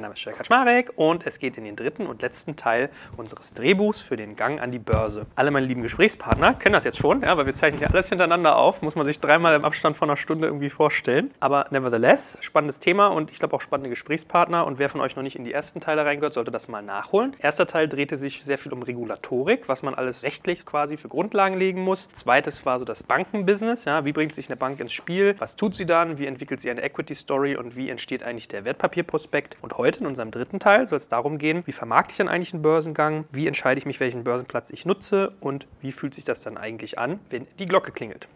Mein Name ist Jörg Kaczmarek und es geht in den dritten und letzten Teil unseres Drehbuchs für den Gang an die Börse. Alle meine lieben Gesprächspartner kennen das jetzt schon, ja, weil wir zeichnen hier alles hintereinander auf. Muss man sich dreimal im Abstand von einer Stunde irgendwie vorstellen. Aber nevertheless, spannendes Thema und ich glaube auch spannende Gesprächspartner. Und wer von euch noch nicht in die ersten Teile reingehört, sollte das mal nachholen. Erster Teil drehte sich sehr viel um Regulatorik, was man alles rechtlich quasi für Grundlagen legen muss. Zweites war so das Bankenbusiness. Ja, wie bringt sich eine Bank ins Spiel? Was tut sie dann? Wie entwickelt sie eine Equity Story? Und wie entsteht eigentlich der Wertpapierprospekt? Und heute in unserem dritten Teil soll es darum gehen, wie vermarkte ich dann eigentlich einen Börsengang, wie entscheide ich mich, welchen Börsenplatz ich nutze und wie fühlt sich das dann eigentlich an, wenn die Glocke klingelt.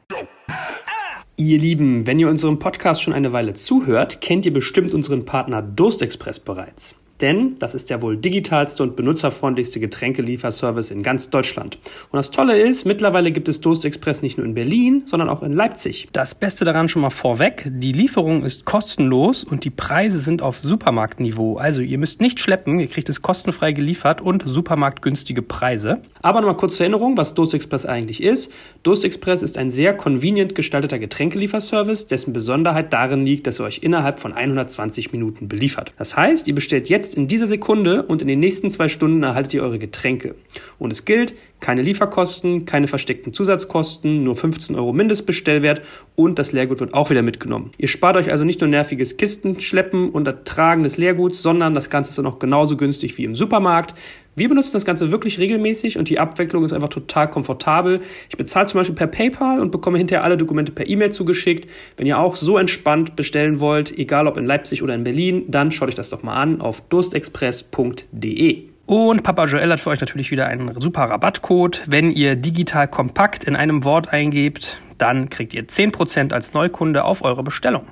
Ihr Lieben, wenn ihr unserem Podcast schon eine Weile zuhört, kennt ihr bestimmt unseren Partner Durstexpress bereits. Denn das ist der wohl digitalste und benutzerfreundlichste Getränkelieferservice in ganz Deutschland. Und das Tolle ist, mittlerweile gibt es Durst Express nicht nur in Berlin, sondern auch in Leipzig. Das Beste daran schon mal vorweg, die Lieferung ist kostenlos und die Preise sind auf Supermarktniveau. Also ihr müsst nicht schleppen, ihr kriegt es kostenfrei geliefert und supermarktgünstige Preise. Aber nochmal kurz zur Erinnerung, was Durst Express eigentlich ist. Durst Express ist ein sehr convenient gestalteter Getränkelieferservice, dessen Besonderheit darin liegt, dass er euch innerhalb von 120 Minuten beliefert. Das heißt, ihr bestellt jetzt Jetzt in dieser Sekunde und in den nächsten zwei Stunden erhaltet ihr eure Getränke. Und es gilt, keine Lieferkosten, keine versteckten Zusatzkosten, nur 15 Euro Mindestbestellwert und das Leergut wird auch wieder mitgenommen. Ihr spart euch also nicht nur nerviges Kistenschleppen und Ertragen des Leerguts, sondern das Ganze ist dann auch genauso günstig wie im Supermarkt. Wir benutzen das Ganze wirklich regelmäßig und die Abwicklung ist einfach total komfortabel. Ich bezahle zum Beispiel per PayPal und bekomme hinterher alle Dokumente per E-Mail zugeschickt. Wenn ihr auch so entspannt bestellen wollt, egal ob in Leipzig oder in Berlin, dann schaut euch das doch mal an auf durstexpress.de. Und Papa Joel hat für euch natürlich wieder einen super Rabattcode. Wenn ihr digital kompakt in einem Wort eingebt, dann kriegt ihr 10% als Neukunde auf eure Bestellung.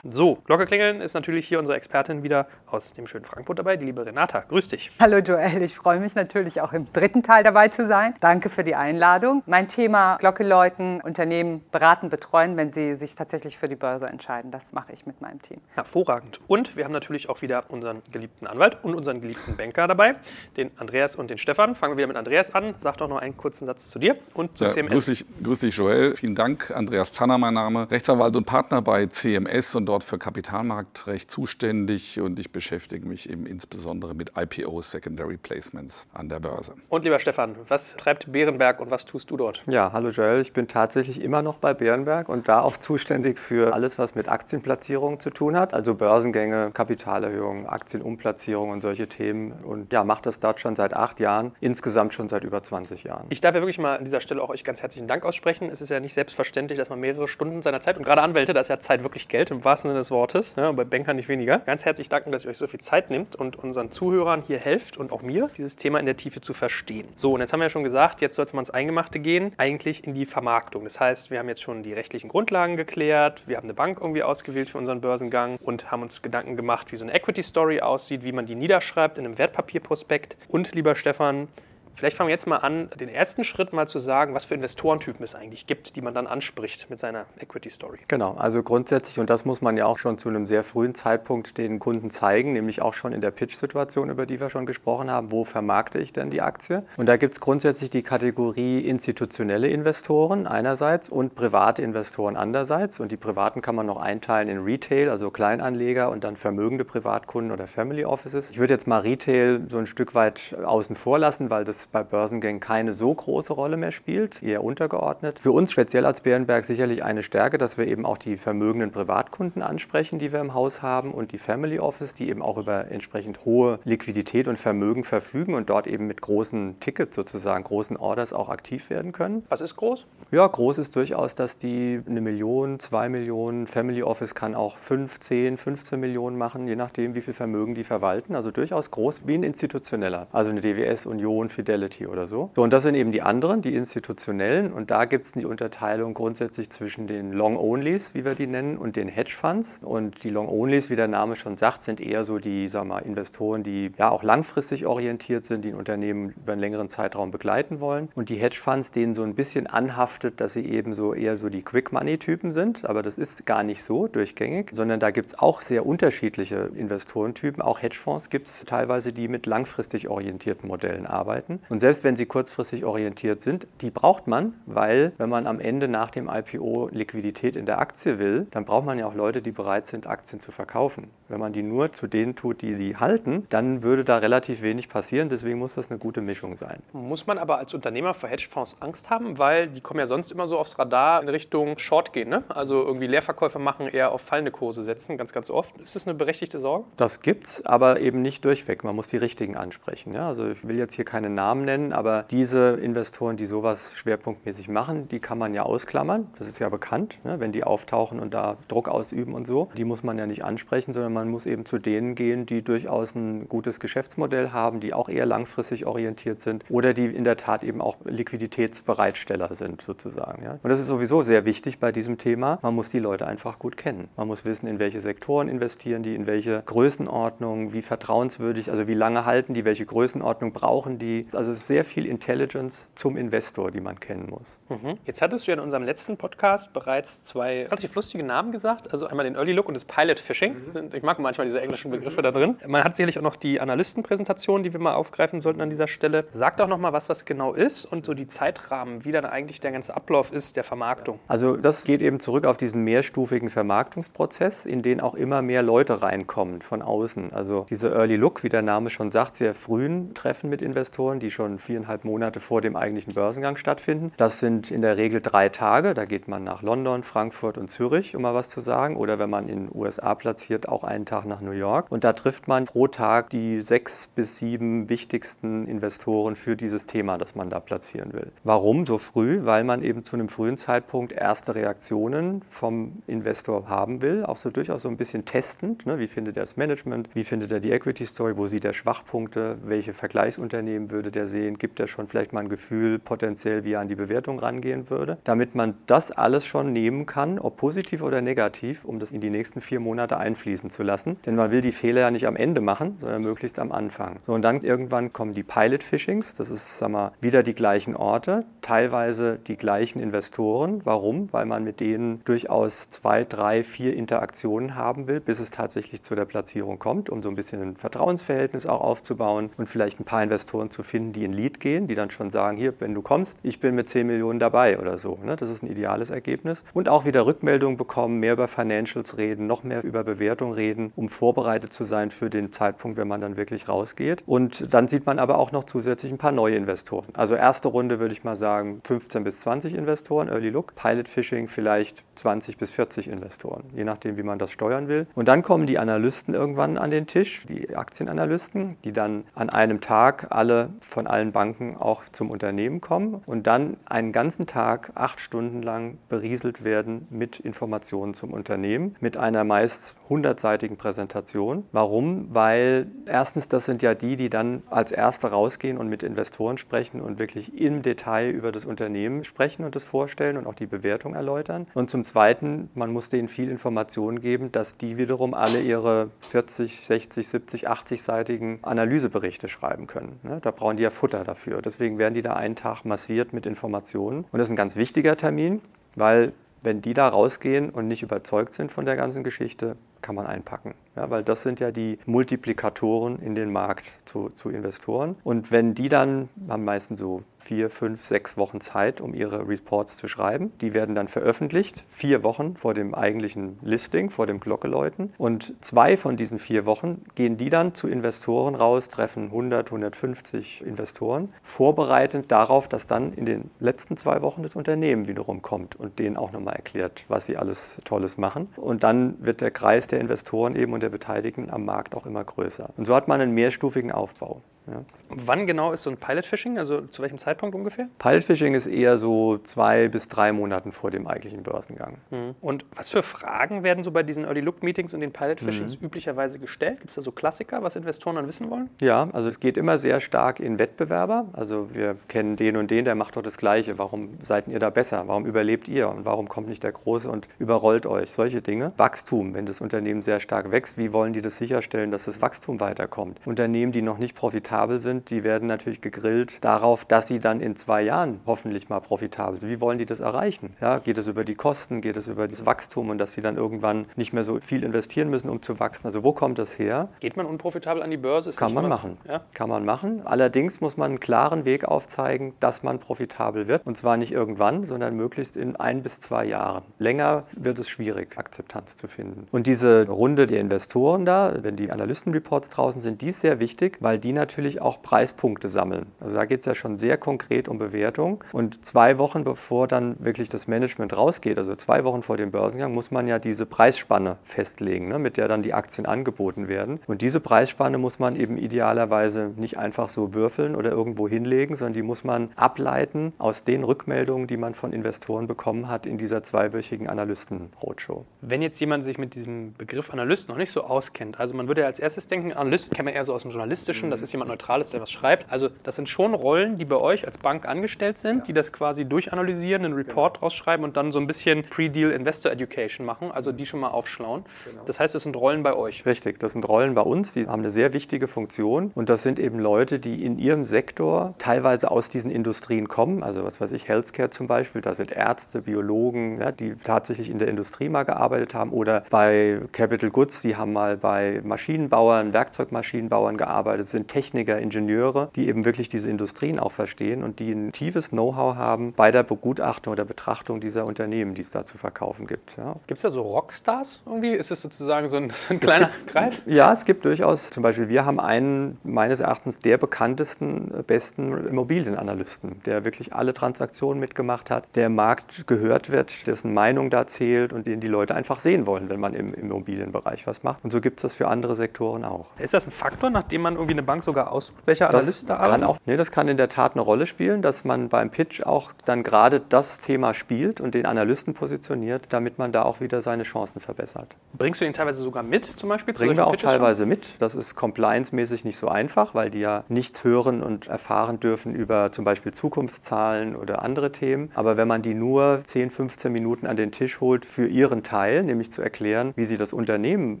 So, Glocke klingeln ist natürlich hier unsere Expertin wieder aus dem schönen Frankfurt dabei, die liebe Renata. Grüß dich. Hallo Joel, ich freue mich natürlich auch im dritten Teil dabei zu sein. Danke für die Einladung. Mein Thema Glocke läuten, Unternehmen beraten, betreuen, wenn sie sich tatsächlich für die Börse entscheiden. Das mache ich mit meinem Team. Hervorragend. Und wir haben natürlich auch wieder unseren geliebten Anwalt und unseren geliebten Banker dabei, den Andreas und den Stefan. Fangen wir wieder mit Andreas an. Sag doch noch einen kurzen Satz zu dir und zu ja, CMS. Grüß dich, grüß dich, Joel. Vielen Dank. Andreas Zanner, mein Name. Rechtsanwalt und Partner bei CMS und dort für Kapitalmarktrecht zuständig und ich beschäftige mich eben insbesondere mit IPOs, Secondary Placements an der Börse. Und lieber Stefan, was treibt Bärenberg und was tust du dort? Ja, hallo Joel, ich bin tatsächlich immer noch bei Bärenberg und da auch zuständig für alles, was mit Aktienplatzierung zu tun hat, also Börsengänge, Kapitalerhöhung, Aktienumplatzierung und solche Themen und ja, mache das dort schon seit acht Jahren, insgesamt schon seit über 20 Jahren. Ich darf ja wirklich mal an dieser Stelle auch euch ganz herzlichen Dank aussprechen. Es ist ja nicht selbstverständlich, dass man mehrere Stunden seiner Zeit und gerade Anwälte, da ist ja Zeit wirklich Geld im wahrsten Sinne des Wortes Wortes, ja, bei Bankern nicht weniger. Ganz herzlich danken, dass ihr euch so viel Zeit nehmt und unseren Zuhörern hier helft und auch mir, dieses Thema in der Tiefe zu verstehen. So, und jetzt haben wir ja schon gesagt, jetzt soll es mal ins Eingemachte gehen, eigentlich in die Vermarktung. Das heißt, wir haben jetzt schon die rechtlichen Grundlagen geklärt, wir haben eine Bank irgendwie ausgewählt für unseren Börsengang und haben uns Gedanken gemacht, wie so eine Equity Story aussieht, wie man die niederschreibt in einem Wertpapierprospekt. Und lieber Stefan, Vielleicht fangen wir jetzt mal an, den ersten Schritt mal zu sagen, was für Investorentypen es eigentlich gibt, die man dann anspricht mit seiner Equity Story. Genau, also grundsätzlich, und das muss man ja auch schon zu einem sehr frühen Zeitpunkt den Kunden zeigen, nämlich auch schon in der Pitch-Situation, über die wir schon gesprochen haben, wo vermarkte ich denn die Aktie? Und da gibt es grundsätzlich die Kategorie institutionelle Investoren einerseits und private Investoren andererseits. Und die privaten kann man noch einteilen in Retail, also Kleinanleger und dann vermögende Privatkunden oder Family Offices. Ich würde jetzt mal Retail so ein Stück weit außen vor lassen, weil das bei Börsengängen keine so große Rolle mehr spielt, eher untergeordnet. Für uns speziell als Bärenberg sicherlich eine Stärke, dass wir eben auch die vermögenden Privatkunden ansprechen, die wir im Haus haben und die Family Office, die eben auch über entsprechend hohe Liquidität und Vermögen verfügen und dort eben mit großen Tickets sozusagen, großen Orders auch aktiv werden können. Was ist groß? Ja, groß ist durchaus, dass die eine Million, zwei Millionen, Family Office kann auch 5, 10, 15 Millionen machen, je nachdem, wie viel Vermögen die verwalten. Also durchaus groß wie ein institutioneller. Also eine DWS, Union, Fidel Fidelity oder so. So, und das sind eben die anderen, die institutionellen. Und da gibt es die Unterteilung grundsätzlich zwischen den Long-Onlys, wie wir die nennen, und den Hedge-Funds. Und die Long-Onlys, wie der Name schon sagt, sind eher so die sag mal, Investoren, die ja auch langfristig orientiert sind, die ein Unternehmen über einen längeren Zeitraum begleiten wollen. Und die Hedge-Funds, denen so ein bisschen anhaftet, dass sie eben so eher so die Quick-Money-Typen sind. Aber das ist gar nicht so durchgängig, sondern da gibt es auch sehr unterschiedliche Investorentypen. Auch Hedgefonds gibt es teilweise, die mit langfristig orientierten Modellen arbeiten. Und selbst wenn sie kurzfristig orientiert sind, die braucht man, weil wenn man am Ende nach dem IPO Liquidität in der Aktie will, dann braucht man ja auch Leute, die bereit sind, Aktien zu verkaufen. Wenn man die nur zu denen tut, die sie halten, dann würde da relativ wenig passieren. Deswegen muss das eine gute Mischung sein. Muss man aber als Unternehmer vor Hedgefonds Angst haben, weil die kommen ja sonst immer so aufs Radar in Richtung Short gehen. Ne? Also irgendwie Leerverkäufe machen, eher auf fallende Kurse setzen, ganz, ganz oft. Ist das eine berechtigte Sorge? Das gibt's, aber eben nicht durchweg. Man muss die richtigen ansprechen. Ja? Also ich will jetzt hier keine Namen nennen, aber diese Investoren, die sowas schwerpunktmäßig machen, die kann man ja ausklammern. Das ist ja bekannt, ne? wenn die auftauchen und da Druck ausüben und so. Die muss man ja nicht ansprechen, sondern man muss eben zu denen gehen, die durchaus ein gutes Geschäftsmodell haben, die auch eher langfristig orientiert sind oder die in der Tat eben auch Liquiditätsbereitsteller sind sozusagen. Ja? Und das ist sowieso sehr wichtig bei diesem Thema. Man muss die Leute einfach gut kennen. Man muss wissen, in welche Sektoren investieren die, in welche Größenordnung, wie vertrauenswürdig, also wie lange halten die, welche Größenordnung brauchen die. Also es ist sehr viel Intelligence zum Investor, die man kennen muss. Mhm. Jetzt hattest du ja in unserem letzten Podcast bereits zwei relativ lustige Namen gesagt. Also einmal den Early Look und das Pilot Fishing. Mhm. Ich mag manchmal diese englischen Begriffe da drin. Man hat sicherlich auch noch die Analystenpräsentation, die wir mal aufgreifen sollten an dieser Stelle. Sag doch noch mal, was das genau ist und so die Zeitrahmen, wie dann eigentlich der ganze Ablauf ist der Vermarktung. Also das geht eben zurück auf diesen mehrstufigen Vermarktungsprozess, in den auch immer mehr Leute reinkommen von außen. Also diese Early Look, wie der Name schon sagt, sehr frühen Treffen mit Investoren, die schon viereinhalb Monate vor dem eigentlichen Börsengang stattfinden. Das sind in der Regel drei Tage. Da geht man nach London, Frankfurt und Zürich, um mal was zu sagen. Oder wenn man in den USA platziert, auch einen Tag nach New York. Und da trifft man pro Tag die sechs bis sieben wichtigsten Investoren für dieses Thema, das man da platzieren will. Warum so früh? Weil man eben zu einem frühen Zeitpunkt erste Reaktionen vom Investor haben will, auch so durchaus so ein bisschen testend. Ne? Wie findet er das Management? Wie findet er die Equity Story? Wo sieht er Schwachpunkte? Welche Vergleichsunternehmen würde der sehen? Gibt er schon vielleicht mal ein Gefühl potenziell, wie er an die Bewertung rangehen würde? Damit man das alles schon nehmen kann, ob positiv oder negativ, um das in die nächsten vier Monate einfließen zu lassen. Denn man will die Fehler ja nicht am Ende machen, sondern möglichst am Anfang. So, und dann irgendwann kommen die Pilot-Fishings. Das ist, sag mal, wieder die gleichen Orte, teilweise die gleichen Investoren. Warum? Weil man mit denen durchaus zwei, drei, vier Interaktionen haben will, bis es tatsächlich zu der Platzierung kommt, um so ein bisschen ein Vertrauensverhältnis auch aufzubauen und vielleicht ein paar Investoren zu finden, die in Lead gehen, die dann schon sagen, hier, wenn du kommst, ich bin mit 10 Millionen dabei oder so. Ne? Das ist ein ideales Ergebnis. Und auch wieder Rückmeldungen bekommen, mehr über Financials reden, noch mehr über Bewertung reden, um vorbereitet zu sein für den Zeitpunkt, wenn man dann wirklich rausgeht. Und dann sieht man aber auch noch zusätzlich ein paar neue Investoren. Also erste Runde würde ich mal sagen 15 bis 20 Investoren, Early Look. Pilot Fishing vielleicht 20 bis 40 Investoren, je nachdem, wie man das steuern will. Und dann kommen die Analysten irgendwann an den Tisch, die Aktienanalysten, die dann an einem Tag alle von allen Banken auch zum Unternehmen kommen und dann einen ganzen Tag, acht Stunden lang berieselt werden mit Informationen zum Unternehmen, mit einer meist hundertseitigen Präsentation. Warum? Weil erstens, das sind ja die, die dann als Erste rausgehen und mit Investoren sprechen und wirklich im Detail über das Unternehmen sprechen und das vorstellen und auch die Bewertung erläutern. Und zum Zweiten, man muss denen viel Informationen geben, dass die wiederum alle ihre 40, 60, 70, 80-seitigen Analyseberichte schreiben können. Ne? Da brauchen die ja Futter dafür. Deswegen werden die da einen Tag massiert mit Informationen. Und das ist ein ganz wichtiger Termin, weil wenn die da rausgehen und nicht überzeugt sind von der ganzen Geschichte, kann man einpacken. Ja, weil das sind ja die Multiplikatoren in den Markt zu, zu Investoren. Und wenn die dann, haben meistens so vier, fünf, sechs Wochen Zeit, um ihre Reports zu schreiben. Die werden dann veröffentlicht, vier Wochen vor dem eigentlichen Listing, vor dem Glockeläuten. Und zwei von diesen vier Wochen gehen die dann zu Investoren raus, treffen 100, 150 Investoren, vorbereitend darauf, dass dann in den letzten zwei Wochen das Unternehmen wiederum kommt und denen auch nochmal erklärt, was sie alles Tolles machen. Und dann wird der Kreis der Investoren eben und der Beteiligten am Markt auch immer größer. Und so hat man einen mehrstufigen Aufbau. Ja. Wann genau ist so ein Pilot Fishing? Also zu welchem Zeitpunkt ungefähr? Pilot Fishing ist eher so zwei bis drei Monaten vor dem eigentlichen Börsengang. Mhm. Und was für Fragen werden so bei diesen Early Look Meetings und den Pilot Fishings mhm. üblicherweise gestellt? Gibt es da so Klassiker, was Investoren dann wissen wollen? Ja, also es geht immer sehr stark in Wettbewerber. Also wir kennen den und den, der macht doch das Gleiche. Warum seid ihr da besser? Warum überlebt ihr? Und warum kommt nicht der Große und überrollt euch? Solche Dinge. Wachstum, wenn das Unternehmen sehr stark wächst, wie wollen die das sicherstellen, dass das Wachstum weiterkommt? Unternehmen, die noch nicht profitabel profitabel sind, die werden natürlich gegrillt darauf, dass sie dann in zwei Jahren hoffentlich mal profitabel sind. Wie wollen die das erreichen? Ja, geht es über die Kosten, geht es über das Wachstum und dass sie dann irgendwann nicht mehr so viel investieren müssen, um zu wachsen? Also wo kommt das her? Geht man unprofitabel an die Börse? Ist Kann man machen. Ja? Kann man machen. Allerdings muss man einen klaren Weg aufzeigen, dass man profitabel wird. Und zwar nicht irgendwann, sondern möglichst in ein bis zwei Jahren. Länger wird es schwierig, Akzeptanz zu finden. Und diese Runde der Investoren da, wenn die Analystenreports draußen sind, die ist sehr wichtig, weil die natürlich natürlich auch Preispunkte sammeln. Also da geht es ja schon sehr konkret um Bewertung. Und zwei Wochen bevor dann wirklich das Management rausgeht, also zwei Wochen vor dem Börsengang, muss man ja diese Preisspanne festlegen, ne, mit der dann die Aktien angeboten werden. Und diese Preisspanne muss man eben idealerweise nicht einfach so würfeln oder irgendwo hinlegen, sondern die muss man ableiten aus den Rückmeldungen, die man von Investoren bekommen hat in dieser zweiwöchigen Analysten-Roadshow. Wenn jetzt jemand sich mit diesem Begriff Analyst noch nicht so auskennt, also man würde ja als erstes denken, Analyst kennt man eher so aus dem Journalistischen, das ist jemand neutral ist, der was schreibt. Also das sind schon Rollen, die bei euch als Bank angestellt sind, ja. die das quasi durchanalysieren, einen Report genau. rausschreiben und dann so ein bisschen Pre-Deal Investor Education machen, also die schon mal aufschlauen. Genau. Das heißt, es sind Rollen bei euch. Richtig, das sind Rollen bei uns, die haben eine sehr wichtige Funktion und das sind eben Leute, die in ihrem Sektor teilweise aus diesen Industrien kommen, also was weiß ich, Healthcare zum Beispiel, da sind Ärzte, Biologen, ja, die tatsächlich in der Industrie mal gearbeitet haben oder bei Capital Goods, die haben mal bei Maschinenbauern, Werkzeugmaschinenbauern gearbeitet, sind Techniker, Techniker, Ingenieure, die eben wirklich diese Industrien auch verstehen und die ein tiefes Know-how haben bei der Begutachtung oder Betrachtung dieser Unternehmen, die es da zu verkaufen gibt. Ja. Gibt es da so Rockstars irgendwie? Ist es sozusagen so ein, so ein kleiner gibt, Kreis? Ja, es gibt durchaus. Zum Beispiel, wir haben einen meines Erachtens der bekanntesten, besten Immobilienanalysten, der wirklich alle Transaktionen mitgemacht hat, der im Markt gehört wird, dessen Meinung da zählt und den die Leute einfach sehen wollen, wenn man im Immobilienbereich was macht. Und so gibt es das für andere Sektoren auch. Ist das ein Faktor, nachdem man irgendwie eine Bank sogar aussucht, welcher Analyst da arbeitet? Auch, nee, das kann in der Tat eine Rolle spielen, dass man beim Pitch auch dann gerade das Thema spielt und den Analysten positioniert, damit man da auch wieder seine Chancen verbessert. Bringst du den teilweise sogar mit, zum Beispiel? Bringen wir auch Pitches teilweise schon? mit. Das ist compliance-mäßig nicht so einfach, weil die ja nichts hören und erfahren dürfen über zum Beispiel Zukunftszahlen oder andere Themen. Aber wenn man die nur 10, 15 Minuten an den Tisch holt für ihren Teil, nämlich zu erklären, wie sie das Unternehmen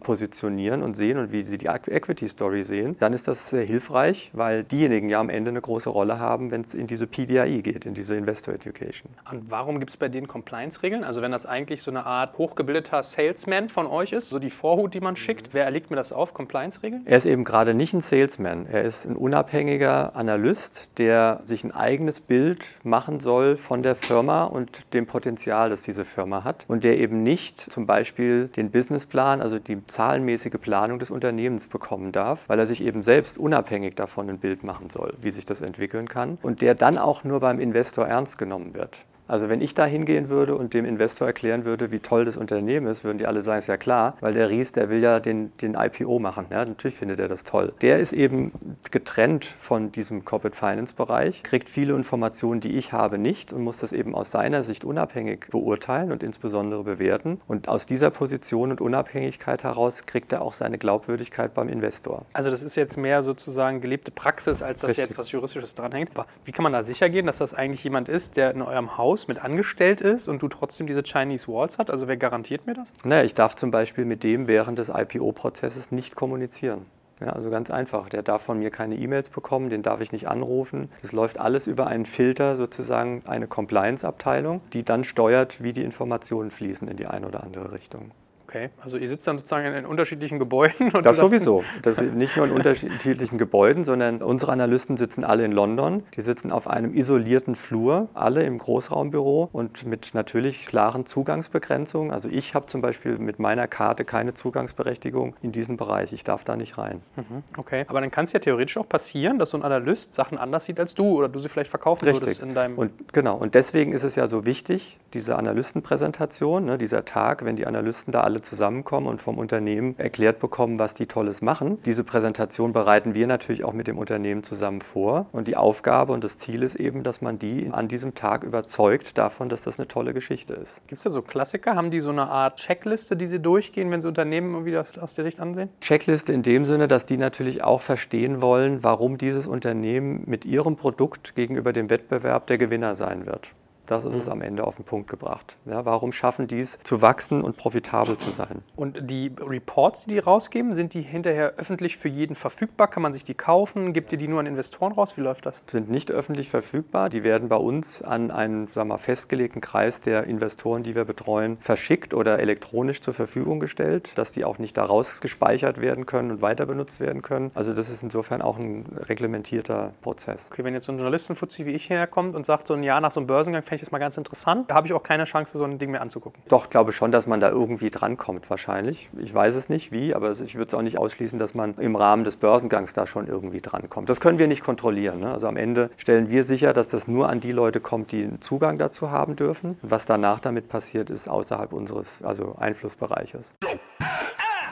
positionieren und sehen und wie sie die Equity-Story sehen, dann ist das sehr hilfreich, weil diejenigen ja am Ende eine große Rolle haben, wenn es in diese PDI geht, in diese Investor Education. Und warum gibt es bei denen Compliance-Regeln? Also wenn das eigentlich so eine Art hochgebildeter Salesman von euch ist, so die Vorhut, die man schickt, wer erlegt mir das auf? Compliance-Regeln? Er ist eben gerade nicht ein Salesman. Er ist ein unabhängiger Analyst, der sich ein eigenes Bild machen soll von der Firma und dem Potenzial, das diese Firma hat. Und der eben nicht zum Beispiel den Businessplan, also die zahlenmäßige Planung des Unternehmens bekommen darf, weil er sich eben selbst unabhängig davon davon ein Bild machen soll, wie sich das entwickeln kann und der dann auch nur beim Investor ernst genommen wird. Also wenn ich da hingehen würde und dem Investor erklären würde, wie toll das Unternehmen ist, würden die alle sagen, ist ja klar, weil der Ries, der will ja den, den IPO machen. Ja, natürlich findet er das toll. Der ist eben getrennt von diesem Corporate Finance Bereich, kriegt viele Informationen, die ich habe, nicht und muss das eben aus seiner Sicht unabhängig beurteilen und insbesondere bewerten. Und aus dieser Position und Unabhängigkeit heraus kriegt er auch seine Glaubwürdigkeit beim Investor. Also das ist jetzt mehr sozusagen gelebte Praxis, als dass Richtig. jetzt was Juristisches dranhängt. Aber wie kann man da sicher gehen, dass das eigentlich jemand ist, der in eurem Haus Haus mit angestellt ist und du trotzdem diese Chinese Walls hat? Also wer garantiert mir das? Naja, ich darf zum Beispiel mit dem während des IPO-Prozesses nicht kommunizieren. Ja, also ganz einfach. Der darf von mir keine E-Mails bekommen, den darf ich nicht anrufen. Es läuft alles über einen Filter, sozusagen eine Compliance-Abteilung, die dann steuert, wie die Informationen fließen in die eine oder andere Richtung. Okay, also ihr sitzt dann sozusagen in unterschiedlichen Gebäuden? das sowieso. Das nicht nur in unterschiedlichen Gebäuden, sondern unsere Analysten sitzen alle in London. Die sitzen auf einem isolierten Flur, alle im Großraumbüro und mit natürlich klaren Zugangsbegrenzungen. Also ich habe zum Beispiel mit meiner Karte keine Zugangsberechtigung in diesen Bereich. Ich darf da nicht rein. Mhm, okay, aber dann kann es ja theoretisch auch passieren, dass so ein Analyst Sachen anders sieht als du oder du sie vielleicht verkaufen Richtig. würdest in deinem... Und, genau, und deswegen ist es ja so wichtig, diese Analystenpräsentation, ne, dieser Tag, wenn die Analysten da alle zusammenkommen und vom Unternehmen erklärt bekommen, was die Tolles machen. Diese Präsentation bereiten wir natürlich auch mit dem Unternehmen zusammen vor. Und die Aufgabe und das Ziel ist eben, dass man die an diesem Tag überzeugt davon, dass das eine tolle Geschichte ist. Gibt es da so Klassiker? Haben die so eine Art Checkliste, die sie durchgehen, wenn sie Unternehmen irgendwie aus der Sicht ansehen? Checkliste in dem Sinne, dass die natürlich auch verstehen wollen, warum dieses Unternehmen mit ihrem Produkt gegenüber dem Wettbewerb der Gewinner sein wird. Das ist es am Ende auf den Punkt gebracht. Ja, warum schaffen die es, zu wachsen und profitabel zu sein? Und die Reports, die die rausgeben, sind die hinterher öffentlich für jeden verfügbar? Kann man sich die kaufen? Gibt ihr die nur an Investoren raus? Wie läuft das? Sind nicht öffentlich verfügbar. Die werden bei uns an einen sagen wir, festgelegten Kreis der Investoren, die wir betreuen, verschickt oder elektronisch zur Verfügung gestellt, dass die auch nicht daraus gespeichert werden können und weiter benutzt werden können. Also das ist insofern auch ein reglementierter Prozess. Okay, wenn jetzt so ein Journalistenfuzzi wie ich herkommt und sagt, so ein Jahr nach so einem Börsengang fände ich das mal ganz interessant. Da habe ich auch keine Chance, so ein Ding mehr anzugucken. Doch, glaube schon, dass man da irgendwie drankommt wahrscheinlich. Ich weiß es nicht wie, aber ich würde es auch nicht ausschließen, dass man im Rahmen des Börsengangs da schon irgendwie drankommt. Das können wir nicht kontrollieren. Ne? Also am Ende stellen wir sicher, dass das nur an die Leute kommt, die einen Zugang dazu haben dürfen. Was danach damit passiert, ist außerhalb unseres also Einflussbereiches.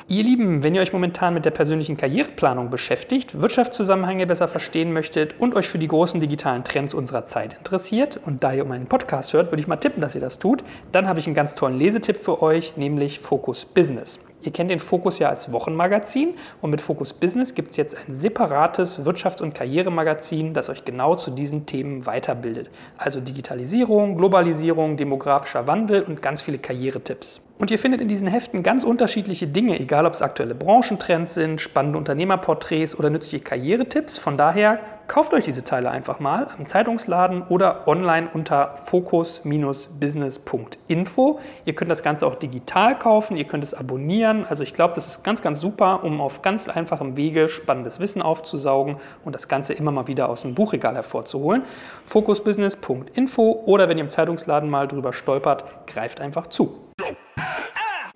Ihr Lieben, wenn ihr euch momentan mit der persönlichen Karriereplanung beschäftigt, Wirtschaftszusammenhänge besser verstehen möchtet und euch für die großen digitalen Trends unserer Zeit interessiert und da ihr um einen Podcast hört, würde ich mal tippen, dass ihr das tut, dann habe ich einen ganz tollen Lesetipp für euch, nämlich Focus Business. Ihr kennt den Fokus ja als Wochenmagazin und mit Focus Business gibt es jetzt ein separates Wirtschafts- und Karrieremagazin, das euch genau zu diesen Themen weiterbildet. Also Digitalisierung, Globalisierung, demografischer Wandel und ganz viele Karrieretipps. Und ihr findet in diesen Heften ganz unterschiedliche Dinge, egal ob es aktuelle Branchentrends sind, spannende Unternehmerporträts oder nützliche Karrieretipps. Von daher kauft euch diese Teile einfach mal am Zeitungsladen oder online unter focus-business.info. Ihr könnt das Ganze auch digital kaufen, ihr könnt es abonnieren. Also ich glaube, das ist ganz, ganz super, um auf ganz einfachem Wege spannendes Wissen aufzusaugen und das Ganze immer mal wieder aus dem Buchregal hervorzuholen. focusbusiness.info oder wenn ihr im Zeitungsladen mal drüber stolpert, greift einfach zu.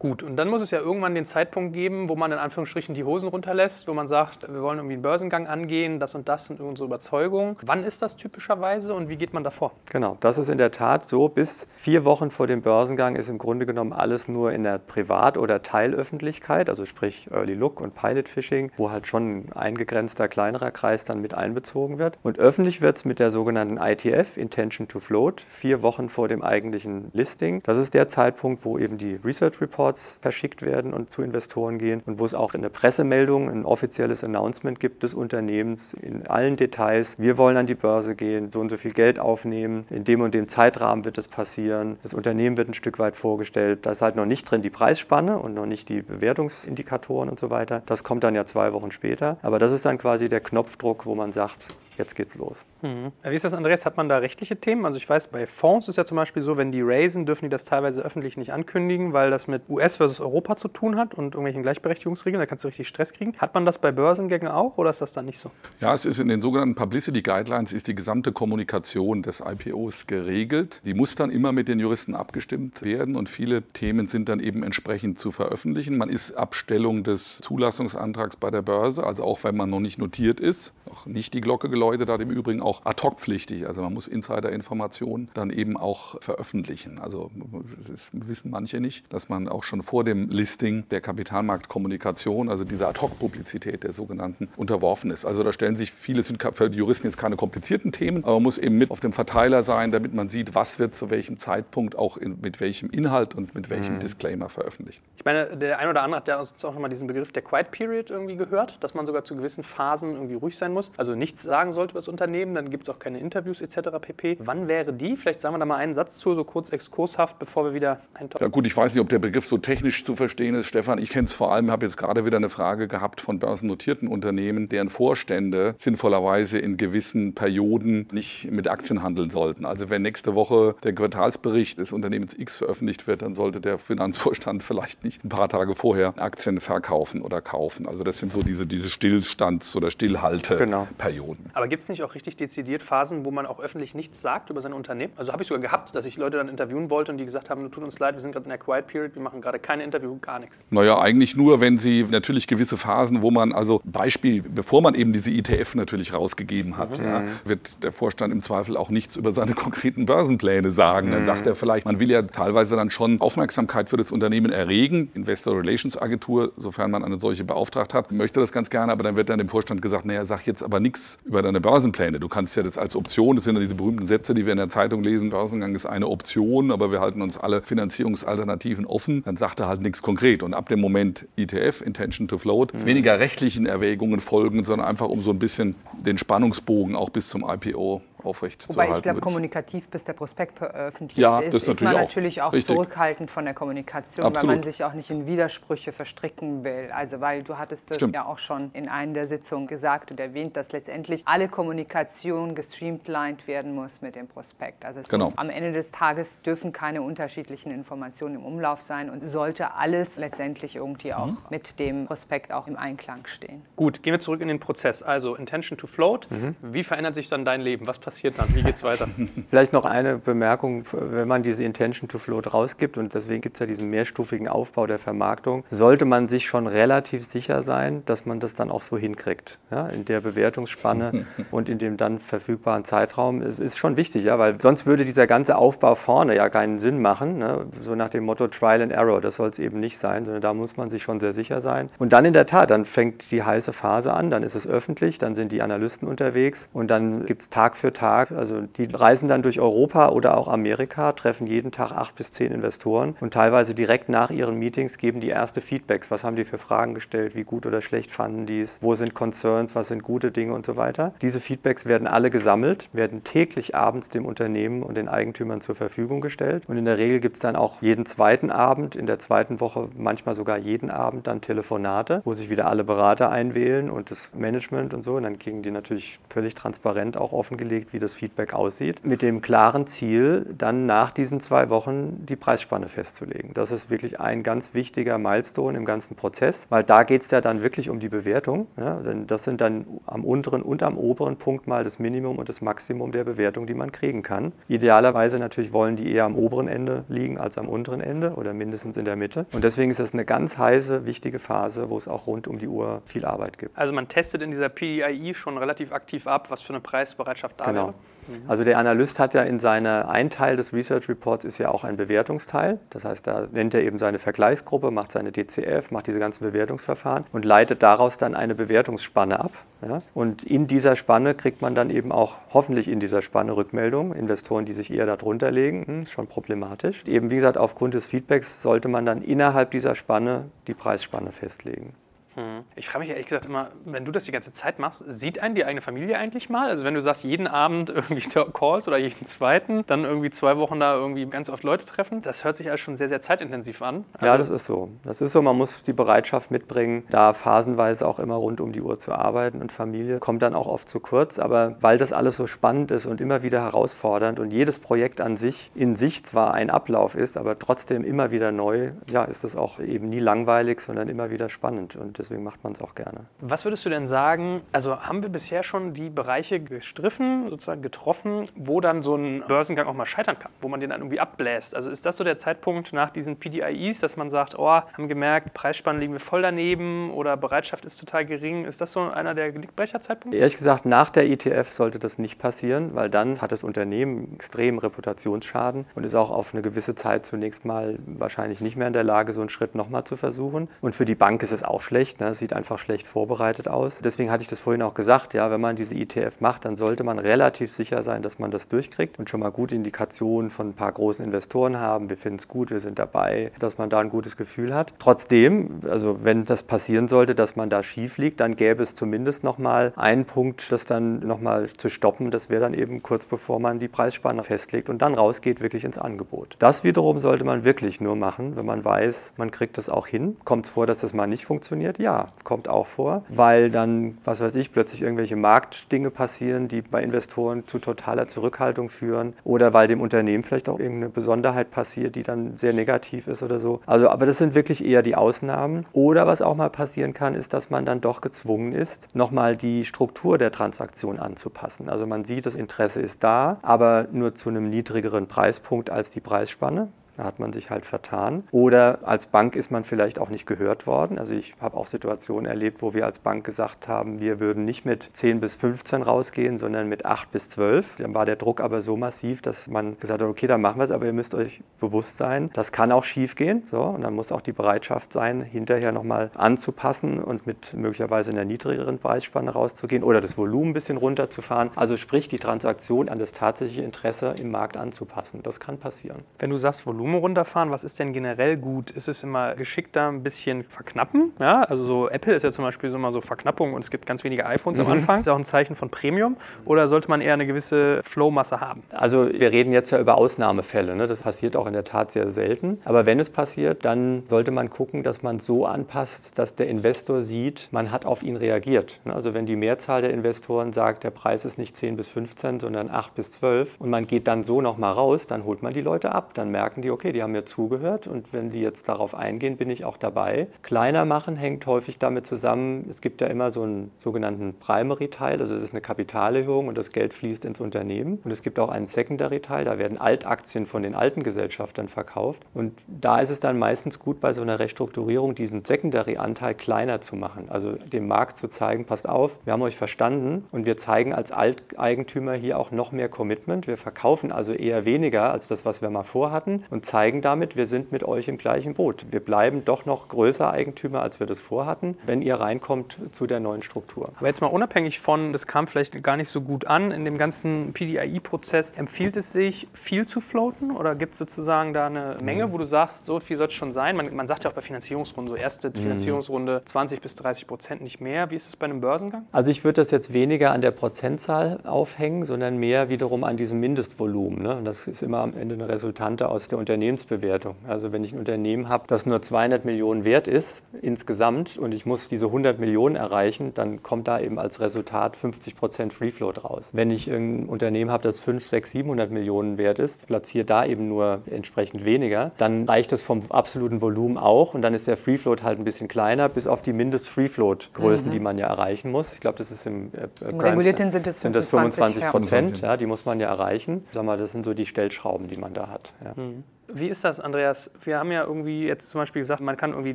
Gut, und dann muss es ja irgendwann den Zeitpunkt geben, wo man in Anführungsstrichen die Hosen runterlässt, wo man sagt, wir wollen irgendwie einen Börsengang angehen, das und das sind unsere Überzeugungen. Wann ist das typischerweise und wie geht man davor? Genau, das ist in der Tat so. Bis vier Wochen vor dem Börsengang ist im Grunde genommen alles nur in der Privat- oder Teilöffentlichkeit, also sprich Early Look und Pilot Fishing, wo halt schon ein eingegrenzter kleinerer Kreis dann mit einbezogen wird. Und öffentlich wird es mit der sogenannten ITF, Intention to Float, vier Wochen vor dem eigentlichen Listing. Das ist der Zeitpunkt, wo eben die Research Reports Reports verschickt werden und zu Investoren gehen und wo es auch in der Pressemeldung ein offizielles Announcement gibt des Unternehmens in allen Details. Wir wollen an die Börse gehen, so und so viel Geld aufnehmen, in dem und dem Zeitrahmen wird es passieren. Das Unternehmen wird ein Stück weit vorgestellt. Da ist halt noch nicht drin die Preisspanne und noch nicht die Bewertungsindikatoren und so weiter. Das kommt dann ja zwei Wochen später. Aber das ist dann quasi der Knopfdruck, wo man sagt, jetzt geht's los. Mhm. Wie ist das, Andreas? Hat man da rechtliche Themen? Also ich weiß, bei Fonds ist ja zum Beispiel so, wenn die raisen, dürfen die das teilweise öffentlich nicht ankündigen, weil das mit US versus Europa zu tun hat und irgendwelchen Gleichberechtigungsregeln. Da kannst du richtig Stress kriegen. Hat man das bei Börsengängen auch oder ist das dann nicht so? Ja, es ist in den sogenannten Publicity Guidelines ist die gesamte Kommunikation des IPOs geregelt. Die muss dann immer mit den Juristen abgestimmt werden und viele Themen sind dann eben entsprechend zu veröffentlichen. Man ist Abstellung des Zulassungsantrags bei der Börse, also auch wenn man noch nicht notiert ist, noch nicht die Glocke geläutet Leute da im Übrigen auch ad-hoc-pflichtig. Also man muss Insider-Informationen dann eben auch veröffentlichen. Also das wissen manche nicht, dass man auch schon vor dem Listing der Kapitalmarktkommunikation, also dieser Ad-hoc-Publizität der sogenannten, unterworfen ist. Also da stellen sich viele, sind für die Juristen jetzt keine komplizierten Themen, aber man muss eben mit auf dem Verteiler sein, damit man sieht, was wird zu welchem Zeitpunkt auch in, mit welchem Inhalt und mit welchem mhm. Disclaimer veröffentlicht. Ich meine, der ein oder andere hat ja auch schon mal diesen Begriff der Quiet Period irgendwie gehört, dass man sogar zu gewissen Phasen irgendwie ruhig sein muss. Also nichts sagen sollte über das Unternehmen, dann gibt es auch keine Interviews etc. pp. Wann wäre die? Vielleicht sagen wir da mal einen Satz zu, so kurz exkurshaft, bevor wir wieder eintauchen. Ja gut, ich weiß nicht, ob der Begriff so technisch zu verstehen ist, Stefan. Ich kenne es vor allem, habe jetzt gerade wieder eine Frage gehabt von börsennotierten Unternehmen, deren Vorstände sinnvollerweise in gewissen Perioden nicht mit Aktien handeln sollten. Also wenn nächste Woche der Quartalsbericht des Unternehmens X veröffentlicht wird, dann sollte der Finanzvorstand vielleicht nicht ein paar Tage vorher Aktien verkaufen oder kaufen. Also das sind so diese, diese Stillstands- oder Stillhalteperioden. Genau. Aber gibt es nicht auch richtig dezidiert Phasen, wo man auch öffentlich nichts sagt über sein Unternehmen? Also habe ich sogar gehabt, dass ich Leute dann interviewen wollte und die gesagt haben, tut uns leid, wir sind gerade in der Quiet Period, wir machen gerade kein Interview, gar nichts. Naja, eigentlich nur, wenn sie natürlich gewisse Phasen, wo man, also Beispiel, bevor man eben diese ETF natürlich rausgegeben hat, mhm. ja, wird der Vorstand im Zweifel auch nichts über seine konkreten Börsenpläne sagen. Dann mhm. sagt er vielleicht, man will ja teilweise dann schon Aufmerksamkeit für das Unternehmen erregen. Investor Relations Agentur, sofern man eine solche beauftragt hat, möchte das ganz gerne, aber dann wird dann dem Vorstand gesagt, naja, sag jetzt aber nichts über deine Börsenpläne. Du kannst ja das als Option, das sind ja diese berühmten Sätze, die wir in der Zeitung lesen, Börsengang ist eine Option, aber wir halten uns alle Finanzierungsalternativen offen. Dann sagt er halt nichts konkret. Und ab dem Moment ETF, Intention to Float, mhm. weniger rechtlichen Erwägungen folgen, sondern einfach um so ein bisschen den Spannungsbogen auch bis zum IPO aufrecht Wobei zu halten. ich glaube, kommunikativ, bis der Prospekt veröffentlicht ja, ist, das ist man natürlich auch richtig. zurückhaltend von der Kommunikation, Absolut. weil man sich auch nicht in Widersprüche verstricken will. Also weil du hattest das Stimmt. ja auch schon in einer der Sitzungen gesagt und erwähnt, dass letztendlich alle Kommunikation gestreamlined werden muss mit dem Prospekt. Also es genau. muss am Ende des Tages dürfen keine unterschiedlichen Informationen im Umlauf sein und sollte alles letztendlich irgendwie auch mhm. mit dem Prospekt auch im Einklang stehen. Gut, gehen wir zurück in den Prozess. Also Intention to Float. Mhm. Wie verändert sich dann dein Leben? Was passiert? Passiert dann? Wie geht es weiter? Vielleicht noch eine Bemerkung, wenn man diese Intention to Float rausgibt und deswegen gibt es ja diesen mehrstufigen Aufbau der Vermarktung, sollte man sich schon relativ sicher sein, dass man das dann auch so hinkriegt. Ja, in der Bewertungsspanne und in dem dann verfügbaren Zeitraum. Es ist schon wichtig, ja, weil sonst würde dieser ganze Aufbau vorne ja keinen Sinn machen. Ne? So nach dem Motto Trial and Error. Das soll es eben nicht sein, sondern da muss man sich schon sehr sicher sein. Und dann in der Tat, dann fängt die heiße Phase an, dann ist es öffentlich, dann sind die Analysten unterwegs und dann gibt es Tag für Tag Tag. Also die reisen dann durch Europa oder auch Amerika, treffen jeden Tag acht bis zehn Investoren und teilweise direkt nach ihren Meetings geben die erste Feedbacks. Was haben die für Fragen gestellt? Wie gut oder schlecht fanden die es? Wo sind Concerns? Was sind gute Dinge und so weiter? Diese Feedbacks werden alle gesammelt, werden täglich abends dem Unternehmen und den Eigentümern zur Verfügung gestellt. Und in der Regel gibt es dann auch jeden zweiten Abend, in der zweiten Woche manchmal sogar jeden Abend dann Telefonate, wo sich wieder alle Berater einwählen und das Management und so. Und dann kriegen die natürlich völlig transparent auch offengelegt, wie das Feedback aussieht, mit dem klaren Ziel, dann nach diesen zwei Wochen die Preisspanne festzulegen. Das ist wirklich ein ganz wichtiger Milestone im ganzen Prozess, weil da geht es ja dann wirklich um die Bewertung. Ja, denn das sind dann am unteren und am oberen Punkt mal das Minimum und das Maximum der Bewertung, die man kriegen kann. Idealerweise natürlich wollen die eher am oberen Ende liegen als am unteren Ende oder mindestens in der Mitte. Und deswegen ist das eine ganz heiße, wichtige Phase, wo es auch rund um die Uhr viel Arbeit gibt. Also man testet in dieser PDIE schon relativ aktiv ab, was für eine Preisbereitschaft da genau. wäre. Mhm. Also der Analyst hat ja in seiner, ein Teil des Research Reports ist ja auch ein Bewertungsteil. Das heißt, da nennt er eben seine Vergleichsgruppe, macht seine DCF, macht diese ganzen Bewertungsverfahren und leitet daraus dann eine Bewertungsspanne ab. Ja? Und in dieser Spanne kriegt man dann eben auch hoffentlich in dieser Spanne Rückmeldungen. Investoren, die sich eher darunter legen, hm, ist schon problematisch. Eben wie gesagt, aufgrund des Feedbacks sollte man dann innerhalb dieser Spanne die Preisspanne festlegen. Hm. Ich frage mich ehrlich gesagt immer, wenn du das die ganze Zeit machst, sieht einen die eigene Familie eigentlich mal? Also wenn du sagst, jeden Abend irgendwie Calls oder jeden zweiten, dann irgendwie zwei Wochen da irgendwie ganz oft Leute treffen, das hört sich alles schon sehr, sehr zeitintensiv an. Also ja, das ist so. Das ist so, man muss die Bereitschaft mitbringen, da phasenweise auch immer rund um die Uhr zu arbeiten und Familie kommt dann auch oft zu kurz. Aber weil das alles so spannend ist und immer wieder herausfordernd und jedes Projekt an sich in sich zwar ein Ablauf ist, aber trotzdem immer wieder neu, ja, ist das auch eben nie langweilig, sondern immer wieder spannend. Und deswegen macht man es auch gerne. Was würdest du denn sagen, also haben wir bisher schon die Bereiche gestriffen, sozusagen getroffen, wo dann so ein Börsengang auch mal scheitern kann, wo man den dann irgendwie abbläst? Also ist das so der Zeitpunkt nach diesen PDIEs, dass man sagt, oh, haben gemerkt, Preisspannen liegen wir voll daneben oder Bereitschaft ist total gering? Ist das so einer der Genickbrecher-Zeitpunkte? Ehrlich gesagt, nach der ETF sollte das nicht passieren, weil dann hat das Unternehmen extrem Reputationsschaden und ist auch auf eine gewisse Zeit zunächst mal wahrscheinlich nicht mehr in der Lage, so einen Schritt nochmal zu versuchen. Und für die Bank ist es auch schlecht schlecht, ne? sieht einfach schlecht vorbereitet aus. Deswegen hatte ich das vorhin auch gesagt, ja, wenn man diese ITF macht, dann sollte man relativ sicher sein, dass man das durchkriegt und schon mal gute Indikationen von ein paar großen Investoren haben. Wir finden es gut, wir sind dabei, dass man da ein gutes Gefühl hat. Trotzdem, also wenn das passieren sollte, dass man da schief liegt, dann gäbe es zumindest noch mal einen Punkt, das dann noch mal zu stoppen. Das wäre dann eben kurz bevor man die Preisspanne festlegt und dann rausgeht wirklich ins Angebot. Das wiederum sollte man wirklich nur machen, wenn man weiß, man kriegt das auch hin. Kommt es vor, dass das mal nicht funktioniert? Ja, kommt auch vor, weil dann, was weiß ich, plötzlich irgendwelche Marktdinge passieren, die bei Investoren zu totaler Zurückhaltung führen oder weil dem Unternehmen vielleicht auch irgendeine Besonderheit passiert, die dann sehr negativ ist oder so. Also, aber das sind wirklich eher die Ausnahmen. Oder was auch mal passieren kann, ist, dass man dann doch gezwungen ist, nochmal die Struktur der Transaktion anzupassen. Also man sieht, das Interesse ist da, aber nur zu einem niedrigeren Preispunkt als die Preisspanne. Da hat man sich halt vertan. Oder als Bank ist man vielleicht auch nicht gehört worden. Also ich habe auch Situationen erlebt, wo wir als Bank gesagt haben, wir würden nicht mit 10 bis 15 rausgehen, sondern mit 8 bis 12. Dann war der Druck aber so massiv, dass man gesagt hat, okay, dann machen wir es, aber ihr müsst euch bewusst sein, das kann auch schief gehen. So, und dann muss auch die Bereitschaft sein, hinterher nochmal anzupassen und mit möglicherweise einer niedrigeren Preisspanne rauszugehen oder das Volumen ein bisschen runterzufahren. Also sprich, die Transaktion an das tatsächliche Interesse im Markt anzupassen. Das kann passieren. Wenn du sagst Volumen, Volumen runterfahren? Was ist denn generell gut? Ist es immer geschickter, ein bisschen verknappen? Ja, also so Apple ist ja zum Beispiel so immer so Verknappung und es gibt ganz wenige iPhones mhm. am Anfang. Ist auch ein Zeichen von Premium. Oder sollte man eher eine gewisse Flowmasse haben? Also wir reden jetzt ja über Ausnahmefälle. Ne? Das passiert auch in der Tat sehr selten. Aber wenn es passiert, dann sollte man gucken, dass man es so anpasst, dass der Investor sieht, man hat auf ihn reagiert. Ne? Also wenn die Mehrzahl der Investoren sagt, der Preis ist nicht 10 bis 15, sondern 8 bis 12 und man geht dann so nochmal raus, dann holt man die Leute ab. Dann merken die, okay, die haben mir zugehört und wenn die jetzt darauf eingehen, bin ich auch dabei. Kleiner machen hängt häufig damit zusammen, es gibt ja immer so einen sogenannten Primary-Teil, also das ist eine Kapitalerhöhung und das Geld fließt ins Unternehmen. Und es gibt auch einen Secondary-Teil, da werden Altaktien von den alten Gesellschaftern verkauft. Und da ist es dann meistens gut, bei so einer Restrukturierung diesen Secondary-Anteil kleiner zu machen. Also dem Markt zu zeigen, passt auf, wir haben euch verstanden und wir zeigen als Alteigentümer hier auch noch mehr Commitment. Wir verkaufen also eher weniger als das, was wir mal vorhatten und zeigen damit, wir sind mit euch im gleichen Boot. Wir bleiben doch noch größer Eigentümer, als wir das vorhatten, wenn ihr reinkommt zu der neuen Struktur. Aber jetzt mal unabhängig von, das kam vielleicht gar nicht so gut an in dem ganzen PDI-Prozess, empfiehlt es sich, viel zu floaten oder gibt es sozusagen da eine Menge, wo du sagst, so viel soll es schon sein? Man, man, sagt ja auch bei Finanzierungsrunden, so erste mhm. Finanzierungsrunde 20 bis 30 Prozent, nicht mehr. Wie ist es bei einem Börsengang? Also ich würde das jetzt weniger an der Prozentzahl aufhängen, sondern mehr wiederum an diesem Mindestvolumen. Ne? Und das ist immer am Ende eine Resultante aus der Unternehmensbewertung. Also wenn ich ein Unternehmen habe, das nur 200 Millionen wert ist insgesamt und ich muss diese 100 Millionen erreichen, dann kommt da eben als Resultat 50 Prozent Free Float raus. Wenn ich ein Unternehmen habe, das 5, 6, 700 Millionen wert ist, platziere da eben nur entsprechend weniger, dann reicht das vom absoluten Volumen auch und dann ist der Free Float halt ein bisschen kleiner, bis auf die Mindest-Free Float-Größen, mhm. die man ja erreichen muss. Ich glaube, das ist im, äh, Im Regulierten sind es 25 Prozent, ja. ja. die muss man ja erreichen. Sag mal, das sind so die Stellschrauben, die man da hat. Ja. Mhm. Wie ist das, Andreas? Wir haben ja irgendwie jetzt zum Beispiel gesagt, man kann irgendwie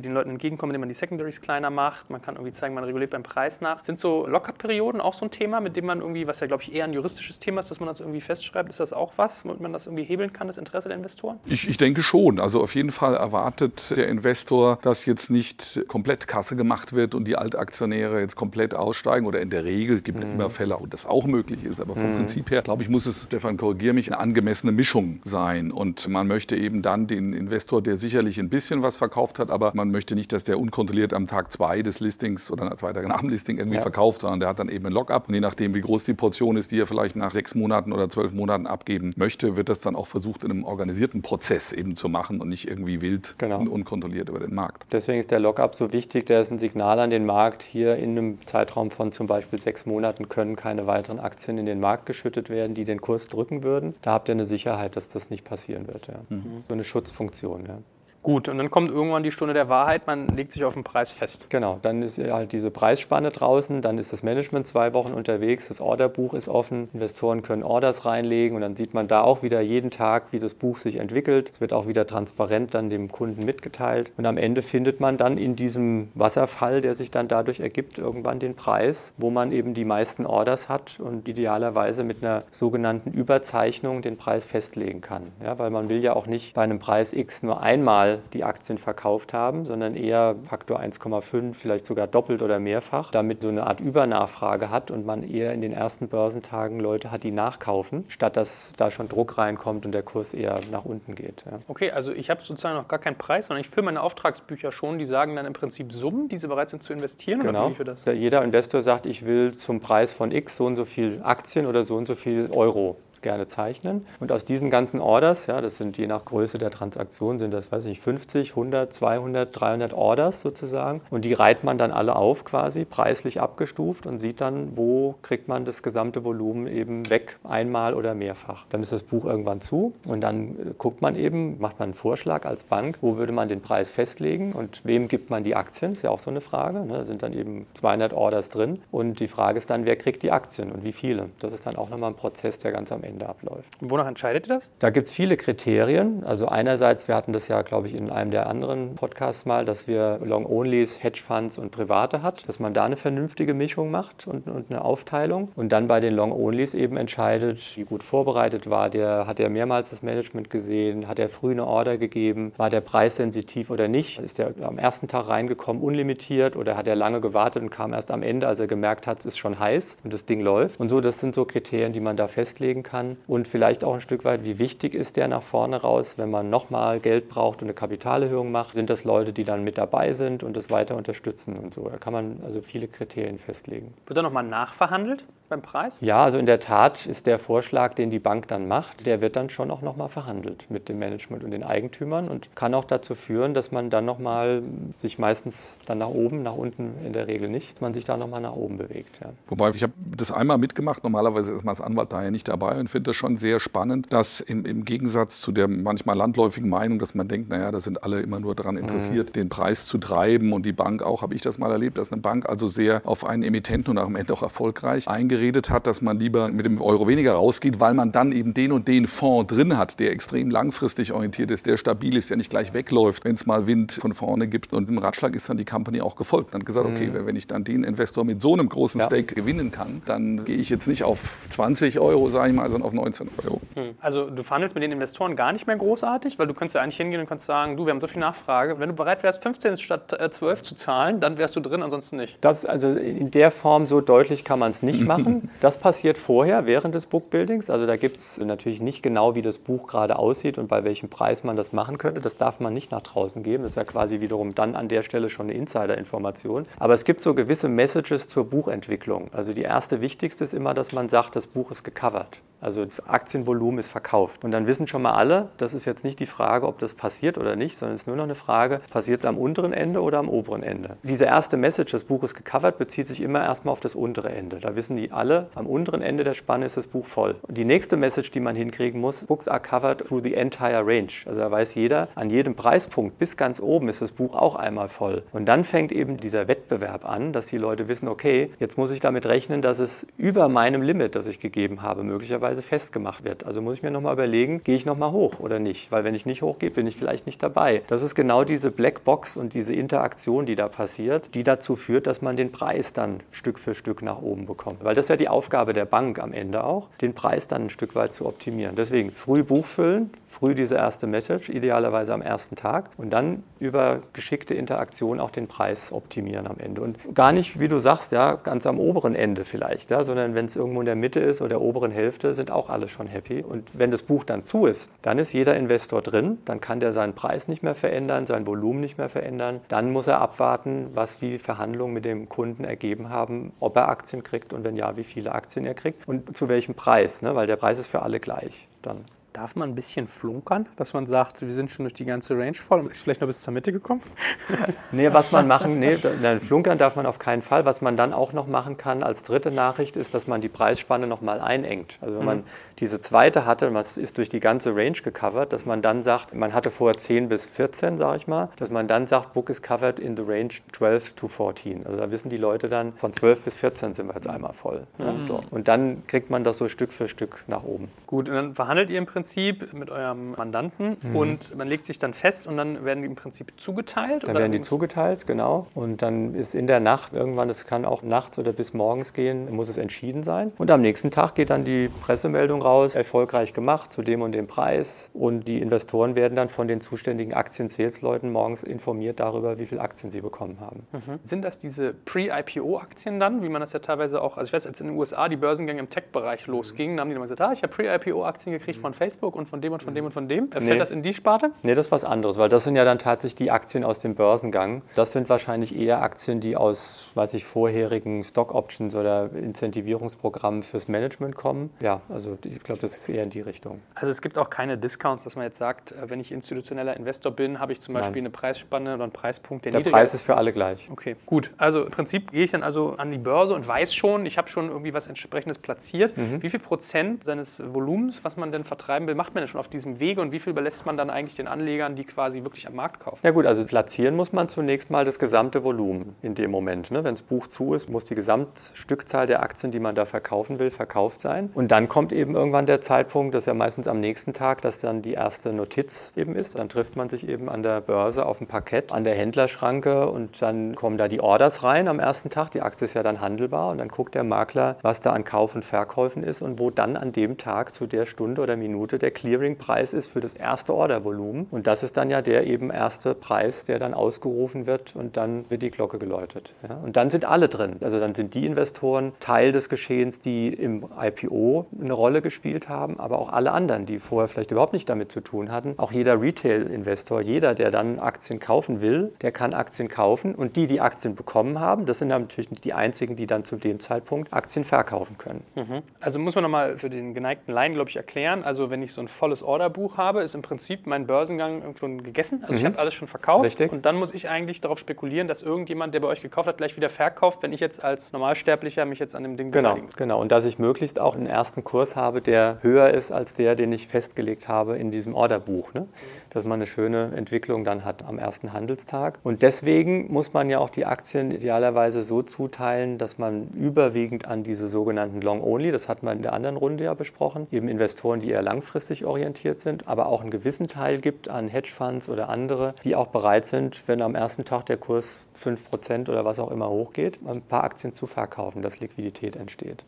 den Leuten entgegenkommen, indem man die Secondaries kleiner macht. Man kann irgendwie zeigen, man reguliert beim Preis nach. Sind so Lockerperioden auch so ein Thema, mit dem man irgendwie, was ja glaube ich eher ein juristisches Thema ist, dass man das irgendwie festschreibt? Ist das auch was, womit man das irgendwie hebeln kann, das Interesse der Investoren? Ich, ich denke schon. Also auf jeden Fall erwartet der Investor, dass jetzt nicht komplett Kasse gemacht wird und die Altaktionäre jetzt komplett aussteigen. Oder in der Regel, es gibt mhm. immer Fälle, wo das auch möglich ist. Aber vom mhm. Prinzip her, glaube ich, muss es, Stefan, korrigiere mich, eine angemessene Mischung sein. Und man möchte eben dann den Investor, der sicherlich ein bisschen was verkauft hat, aber man möchte nicht, dass der unkontrolliert am Tag zwei des Listings oder zwei Tage nach dem Listing irgendwie ja. verkauft, sondern der hat dann eben ein Lockup. Und je nachdem, wie groß die Portion ist, die er vielleicht nach sechs Monaten oder zwölf Monaten abgeben möchte, wird das dann auch versucht, in einem organisierten Prozess eben zu machen und nicht irgendwie wild genau. und unkontrolliert über den Markt. Deswegen ist der Lockup so wichtig. Der ist ein Signal an den Markt. Hier in einem Zeitraum von zum Beispiel sechs Monaten können keine weiteren Aktien in den Markt geschüttet werden, die den Kurs drücken würden. Da habt ihr eine Sicherheit, dass das nicht passieren wird. Ja. Mhm. So eine Schutzfunktion. Ja. Gut, und dann kommt irgendwann die Stunde der Wahrheit, man legt sich auf den Preis fest. Genau, dann ist halt diese Preisspanne draußen, dann ist das Management zwei Wochen unterwegs, das Orderbuch ist offen, Investoren können Orders reinlegen und dann sieht man da auch wieder jeden Tag, wie das Buch sich entwickelt. Es wird auch wieder transparent dann dem Kunden mitgeteilt und am Ende findet man dann in diesem Wasserfall, der sich dann dadurch ergibt, irgendwann den Preis, wo man eben die meisten Orders hat und idealerweise mit einer sogenannten Überzeichnung den Preis festlegen kann. Ja, weil man will ja auch nicht bei einem Preis X nur einmal einmal die Aktien verkauft haben, sondern eher Faktor 1,5, vielleicht sogar doppelt oder mehrfach, damit so eine Art Übernachfrage hat und man eher in den ersten Börsentagen Leute hat, die nachkaufen, statt dass da schon Druck reinkommt und der Kurs eher nach unten geht. Ja. Okay, also ich habe sozusagen noch gar keinen Preis, sondern ich fülle meine Auftragsbücher schon, die sagen dann im Prinzip Summen, die sie bereit sind zu investieren. Genau. Jeder Investor sagt, ich will zum Preis von X so und so viel Aktien oder so und so viel Euro gerne zeichnen. Und aus diesen ganzen Orders, ja, das sind je nach Größe der Transaktion, sind das, weiß ich, 50, 100, 200, 300 Orders sozusagen. Und die reiht man dann alle auf quasi, preislich abgestuft und sieht dann, wo kriegt man das gesamte Volumen eben weg, einmal oder mehrfach. Dann ist das Buch irgendwann zu und dann äh, guckt man eben, macht man einen Vorschlag als Bank, wo würde man den Preis festlegen und wem gibt man die Aktien, ist ja auch so eine Frage. Ne? Da sind dann eben 200 Orders drin und die Frage ist dann, wer kriegt die Aktien und wie viele. Das ist dann auch nochmal ein Prozess, der ganz am Ende abläuft. Und wonach entscheidet ihr das? Da gibt es viele Kriterien. Also einerseits, wir hatten das ja, glaube ich, in einem der anderen Podcasts mal, dass wir Long-Onlys, Hedgefonds und Private hat, dass man da eine vernünftige Mischung macht und, und eine Aufteilung. Und dann bei den Long-Onlys eben entscheidet, wie gut vorbereitet war der, hat er mehrmals das Management gesehen, hat er früh eine Order gegeben, war der preissensitiv oder nicht, ist er am ersten Tag reingekommen unlimitiert oder hat er lange gewartet und kam erst am Ende, als er gemerkt hat, es ist schon heiß und das Ding läuft. Und so, das sind so Kriterien, die man da festlegen kann. Und vielleicht auch ein Stück weit, wie wichtig ist der nach vorne raus, wenn man nochmal Geld braucht und eine Kapitalerhöhung macht, sind das Leute, die dann mit dabei sind und das weiter unterstützen und so. Da kann man also viele Kriterien festlegen. Wird da nochmal nachverhandelt beim Preis? Ja, also in der Tat ist der Vorschlag, den die Bank dann macht, der wird dann schon auch nochmal verhandelt mit dem Management und den Eigentümern und kann auch dazu führen, dass man dann nochmal sich meistens dann nach oben, nach unten in der Regel nicht, man sich da nochmal nach oben bewegt. Ja. Wobei ich habe das einmal mitgemacht, normalerweise ist man als Anwalt daher nicht dabei und finde das schon sehr spannend, dass im, im, Gegensatz zu der manchmal landläufigen Meinung, dass man denkt, naja, da sind alle immer nur daran interessiert, mhm. den Preis zu treiben und die Bank auch, habe ich das mal erlebt, dass eine Bank also sehr auf einen Emittenten und auch am Ende auch erfolgreich eingeredet hat, dass man lieber mit dem Euro weniger rausgeht, weil man dann eben den und den Fonds drin hat, der extrem langfristig orientiert ist, der stabil ist, der nicht gleich wegläuft, wenn es mal Wind von vorne gibt. Und im Ratschlag ist dann die Company auch gefolgt. Dann gesagt, okay, mhm. wenn ich dann den Investor mit so einem großen Stake ja. gewinnen kann, dann gehe ich jetzt nicht auf 20 Euro, sage ich mal, sondern auf 19 Euro. Hm. Also du verhandelst mit den Investoren gar nicht mehr großartig, weil du könntest ja eigentlich hingehen und kannst sagen, du, wir haben so viel Nachfrage. Wenn du bereit wärst, 15 statt 12 äh, zu zahlen, dann wärst du drin, ansonsten nicht. Das, also in der Form so deutlich kann man es nicht machen. Das passiert vorher, während des Bookbuildings. Also da gibt es natürlich nicht genau, wie das Buch gerade aussieht und bei welchem Preis man das machen könnte. Das darf man nicht nach draußen geben. Das ist ja quasi wiederum dann an der Stelle schon eine Insider-Information. Aber es gibt so gewisse Messages zur Buchentwicklung. Also die erste wichtigste ist immer, dass man sagt, das Buch ist gecovert. Also das Aktienvolumen ist verkauft. Und dann wissen schon mal alle, das ist jetzt nicht die Frage, ob das passiert oder nicht, sondern es ist nur noch eine Frage, passiert es am unteren Ende oder am oberen Ende. Diese erste Message, das Buch ist gecovert, bezieht sich immer erstmal auf das untere Ende. Da wissen die alle, am unteren Ende der Spanne ist das Buch voll. Und die nächste Message, die man hinkriegen muss, Books are covered through the entire range. Also da weiß jeder, an jedem Preispunkt bis ganz oben ist das Buch auch einmal voll. Und dann fängt eben dieser Wettbewerb an, dass die Leute wissen, okay, jetzt muss ich damit rechnen, dass es über meinem Limit, das ich gegeben habe, möglicherweise Weise festgemacht wird. Also muss ich mir nochmal überlegen, gehe ich nochmal hoch oder nicht? Weil wenn ich nicht hochgehe, bin ich vielleicht nicht dabei. Das ist genau diese Blackbox und diese Interaktion, die da passiert, die dazu führt, dass man den Preis dann Stück für Stück nach oben bekommt. Weil das ist ja die Aufgabe der Bank am Ende auch, den Preis dann ein Stück weit zu optimieren. Deswegen früh Buch füllen, früh diese erste Message, idealerweise am ersten Tag und dann über geschickte Interaktion auch den Preis optimieren am Ende. Und gar nicht, wie du sagst, ja, ganz am oberen Ende vielleicht, ja, sondern wenn es irgendwo in der Mitte ist oder der oberen Hälfte, sind auch alle schon happy. Und wenn das Buch dann zu ist, dann ist jeder Investor drin, dann kann der seinen Preis nicht mehr verändern, sein Volumen nicht mehr verändern. Dann muss er abwarten, was die Verhandlungen mit dem Kunden ergeben haben, ob er Aktien kriegt und wenn ja, wie viele Aktien er kriegt und zu welchem Preis, ne? weil der Preis ist für alle gleich dann. Darf man ein bisschen flunkern, dass man sagt, wir sind schon durch die ganze Range voll und ist vielleicht noch bis zur Mitte gekommen? nee, was man machen, nee, flunkern darf man auf keinen Fall. Was man dann auch noch machen kann als dritte Nachricht ist, dass man die Preisspanne nochmal einengt. Also wenn mhm. man diese zweite hatte, man ist durch die ganze Range gecovert, dass man dann sagt, man hatte vorher 10 bis 14, sage ich mal, dass man dann sagt, Book is covered in the range 12 to 14. Also da wissen die Leute dann, von 12 bis 14 sind wir jetzt einmal voll. Mhm. So. Und dann kriegt man das so Stück für Stück nach oben. Gut, und dann verhandelt ihr im Prinzip Prinzip mit eurem Mandanten mhm. und man legt sich dann fest und dann werden die im Prinzip zugeteilt? Dann werden die zugeteilt, genau. Und dann ist in der Nacht irgendwann, es kann auch nachts oder bis morgens gehen, muss es entschieden sein. Und am nächsten Tag geht dann die Pressemeldung raus, erfolgreich gemacht zu dem und dem Preis. Und die Investoren werden dann von den zuständigen Aktien-Sales-Leuten morgens informiert darüber, wie viele Aktien sie bekommen haben. Mhm. Sind das diese Pre-IPO-Aktien dann, wie man das ja teilweise auch, also ich weiß, als in den USA die Börsengänge im Tech-Bereich losgingen, haben die dann gesagt, ah, ich habe Pre-IPO-Aktien gekriegt von Facebook Facebook und von dem und von dem und von dem. Fällt nee. das in die Sparte? Nee, das ist was anderes, weil das sind ja dann tatsächlich die Aktien aus dem Börsengang. Das sind wahrscheinlich eher Aktien, die aus, weiß ich, vorherigen Stock Options oder Incentivierungsprogrammen fürs Management kommen. Ja, also ich glaube, das ist eher in die Richtung. Also es gibt auch keine Discounts, dass man jetzt sagt, äh, wenn ich institutioneller Investor bin, habe ich zum Beispiel Nein. eine Preisspanne oder einen Preispunkt, der, der niedriger Preis ist für alle gleich. Okay, gut. Also im Prinzip gehe ich dann also an die Börse und weiß schon, ich habe schon irgendwie was entsprechendes platziert. Mhm. Wie viel Prozent seines Volumens, was man denn vertreiben will, macht man denn schon auf diesem Wege und wie viel überlässt man dann eigentlich den Anlegern, die quasi wirklich am Markt kaufen? Ja gut, also platzieren muss man zunächst mal das gesamte Volumen in dem Moment. Ne? Wenn das Buch zu ist, muss die Gesamtstückzahl der Aktien, die man da verkaufen will, verkauft sein. Und dann kommt eben irgendwann der Zeitpunkt, das ist ja meistens am nächsten Tag, dass dann die erste Notiz eben ist. Dann trifft man sich eben an der Börse auf dem Parkett, an der Händlerschranke und dann kommen da die Orders rein am ersten Tag. Die Aktie ist ja dann handelbar und dann guckt der Makler, was da an Kauf und Verkäufen ist und wo dann an dem Tag zu der Stunde oder Minute der Clearingpreis ist für das erste Ordervolumen. Und das ist dann ja der eben erste Preis, der dann ausgerufen wird und dann wird die Glocke geläutet. Ja? Und dann sind alle drin. Also dann sind die Investoren Teil des Geschehens, die im IPO eine Rolle gespielt haben, aber auch alle anderen, die vorher vielleicht überhaupt nicht damit zu tun hatten. Auch jeder Retail-Investor, jeder, der dann Aktien kaufen will, der kann Aktien kaufen und die, die Aktien bekommen haben, das sind natürlich die einzigen, die dann zu dem Zeitpunkt Aktien verkaufen können. Mhm. Also muss man nochmal für den geneigten Laien, glaube ich, erklären. Also wenn ich so ein volles Orderbuch habe, ist im Prinzip mein Börsengang schon gegessen. Also mhm. ich habe alles schon verkauft. Richtig. Und dann muss ich eigentlich darauf spekulieren, dass irgendjemand, der bei euch gekauft hat, gleich wieder verkauft, wenn ich jetzt als Normalsterblicher mich jetzt an dem Ding genau, beteilige. Genau, und dass ich möglichst auch einen ersten Kurs habe, der höher ist als der, den ich festgelegt habe in diesem Orderbuch. Ne? Dass man eine schöne Entwicklung dann hat am ersten Handelstag. Und deswegen muss man ja auch die Aktien idealerweise so zuteilen, dass man überwiegend an diese sogenannten Long-Only, das hatten wir in der anderen Runde ja besprochen, eben Investoren, die eher langfristig orientiert sind, aber auch einen gewissen Teil gibt an Hedgefonds oder andere, die auch bereit sind, wenn am ersten Tag der Kurs 5% oder was auch immer hochgeht, ein paar Aktien zu verkaufen, dass Liquidität entsteht.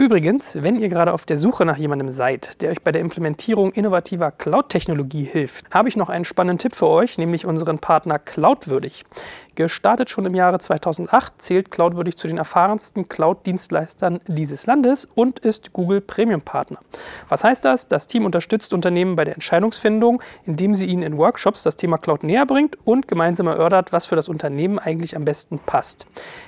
Übrigens, wenn ihr gerade auf der Suche nach jemandem seid, der euch bei der Implementierung innovativer Cloud-Technologie hilft, habe ich noch einen spannenden Tipp für euch, nämlich unseren Partner Cloudwürdig. Gestartet schon im Jahre 2008, zählt Cloudwürdig zu den erfahrensten Cloud-Dienstleistern dieses Landes und ist Google Premium-Partner. Was heißt das? Das Team unterstützt Unternehmen bei der Entscheidungsfindung, indem sie ihnen in Workshops das Thema Cloud näher bringt und gemeinsam erörtert, was für das Unternehmen eigentlich am besten passt.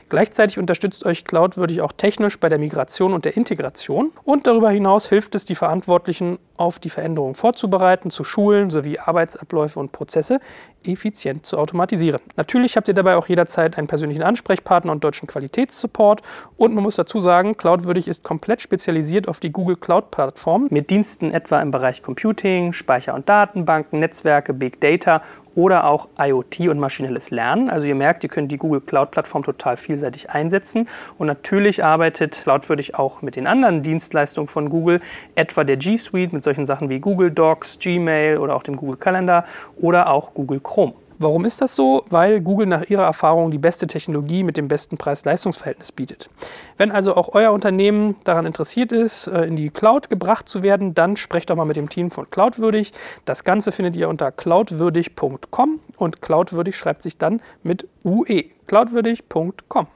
Gleichzeitig unterstützt euch Cloudwürdig auch technisch bei der Migration und der Integration und darüber hinaus hilft es, die Verantwortlichen auf die Veränderungen vorzubereiten, zu schulen sowie Arbeitsabläufe und Prozesse effizient zu automatisieren. Natürlich habt ihr dabei auch jederzeit einen persönlichen Ansprechpartner und deutschen Qualitätssupport und man muss dazu sagen, Cloudwürdig ist komplett spezialisiert auf die Google Cloud Plattform mit Diensten etwa im Bereich Computing, Speicher- und Datenbanken, Netzwerke, Big Data oder auch IoT und maschinelles Lernen. Also ihr merkt, ihr könnt die Google Cloud Plattform total vielseitig einsetzen und natürlich arbeitet Cloudwürdig auch mit den anderen Dienstleistungen von Google, etwa der G Suite mit solchen Sachen wie Google Docs, Gmail oder auch dem Google Kalender oder auch Google Chrome. Warum ist das so? Weil Google nach ihrer Erfahrung die beste Technologie mit dem besten Preis-Leistungs-Verhältnis bietet. Wenn also auch euer Unternehmen daran interessiert ist, äh, in die Cloud gebracht zu werden, dann sprecht doch mal mit dem Team von Cloudwürdig. Das Ganze findet ihr unter cloudwürdig.com und Cloudwürdig schreibt sich dann mit UE. cloudwürdig.com.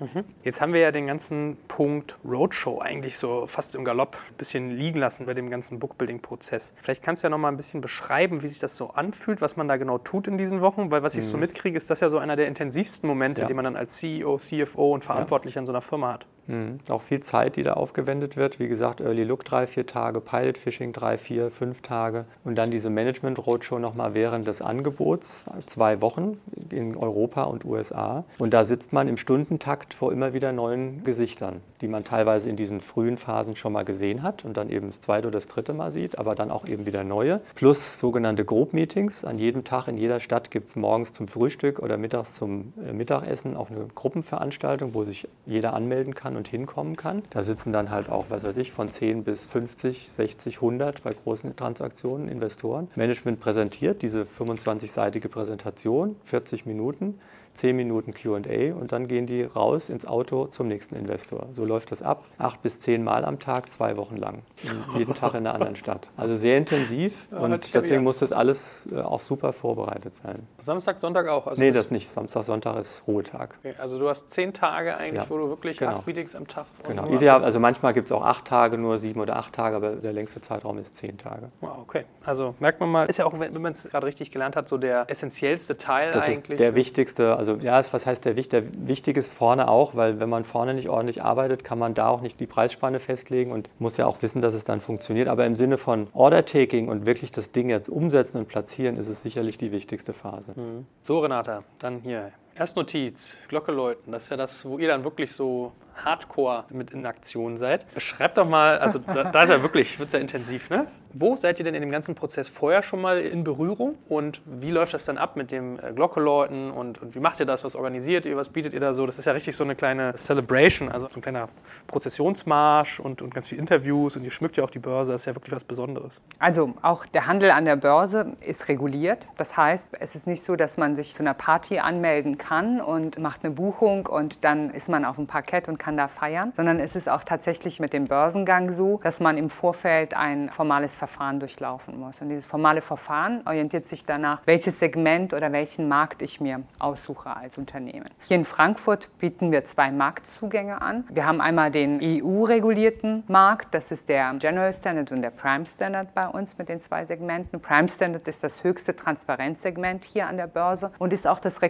Mhm. Jetzt haben wir ja den ganzen Punkt Roadshow eigentlich so fast im Galopp ein bisschen liegen lassen bei dem ganzen Bookbuilding-Prozess. Vielleicht kannst du ja noch mal ein bisschen beschreiben, wie sich das so anfühlt, was man da genau tut in diesen Wochen, weil was ich so mhm. mitkriege, ist das ja so einer der intensivsten Momente, ja. die man dann als CEO, CFO und Verantwortlicher ja. in so einer Firma hat. Mhm. Auch viel Zeit, die da aufgewendet wird. Wie gesagt, Early Look drei, vier Tage, Pilot Fishing drei, vier, fünf Tage und dann diese Management Roadshow nochmal während des Angebots, zwei Wochen in Europa und USA. Und da sitzt man im Stundentakt vor immer wieder neuen Gesichtern, die man teilweise in diesen frühen Phasen schon mal gesehen hat und dann eben das zweite oder das dritte Mal sieht, aber dann auch eben wieder neue. Plus sogenannte Group Meetings. An jedem Tag in jeder Stadt gibt es morgens zum Frühstück oder mittags zum äh, Mittagessen auch eine Gruppenveranstaltung, wo sich jeder anmelden kann kann und hinkommen kann. Da sitzen dann halt auch, was weiß ich, von 10 bis 50, 60, 100 bei großen Transaktionen Investoren. Management präsentiert diese 25-seitige Präsentation, 40 Minuten 10 Minuten QA und dann gehen die raus ins Auto zum nächsten Investor. So läuft das ab. Acht bis zehn Mal am Tag, zwei Wochen lang. Jeden Tag in einer anderen Stadt. Also sehr intensiv und deswegen muss das alles äh, auch super vorbereitet sein. Samstag, Sonntag auch? Also nee, das nicht. Samstag, Sonntag ist Ruhetag. Okay, also du hast zehn Tage eigentlich, ja, wo du wirklich genau. acht Meetings am Tag Genau. Ideal, also manchmal gibt es auch acht Tage, nur sieben oder acht Tage, aber der längste Zeitraum ist zehn Tage. Wow, okay. Also merkt man mal, ist ja auch, wenn man es gerade richtig gelernt hat, so der essentiellste Teil das eigentlich. Ist der wichtigste, also ja, was heißt der wichtig? Der wichtig ist vorne auch, weil wenn man vorne nicht ordentlich arbeitet, kann man da auch nicht die Preisspanne festlegen und muss ja auch wissen, dass es dann funktioniert. Aber im Sinne von Order-Taking und wirklich das Ding jetzt umsetzen und platzieren, ist es sicherlich die wichtigste Phase. Mhm. So, Renata, dann hier. Erstnotiz, Glocke läuten, das ist ja das, wo ihr dann wirklich so hardcore mit in Aktion seid. Beschreibt doch mal, also da, da ist ja wirklich, wird es ja intensiv, ne? Wo seid ihr denn in dem ganzen Prozess vorher schon mal in Berührung und wie läuft das dann ab mit dem äh, Glockeläuten und, und wie macht ihr das? Was organisiert ihr? Was bietet ihr da so? Das ist ja richtig so eine kleine Celebration, also so ein kleiner Prozessionsmarsch und, und ganz viele Interviews und ihr schmückt ja auch die Börse. Das ist ja wirklich was Besonderes. Also auch der Handel an der Börse ist reguliert. Das heißt, es ist nicht so, dass man sich zu einer Party anmelden kann und macht eine Buchung und dann ist man auf dem Parkett und kann da feiern, sondern es ist auch tatsächlich mit dem Börsengang so, dass man im Vorfeld ein formales Verfahren durchlaufen muss. Und dieses formale Verfahren orientiert sich danach, welches Segment oder welchen Markt ich mir aussuche als Unternehmen. Hier in Frankfurt bieten wir zwei Marktzugänge an. Wir haben einmal den EU-regulierten Markt, das ist der General Standard und der Prime Standard bei uns mit den zwei Segmenten. Prime Standard ist das höchste Transparenzsegment hier an der Börse und ist auch das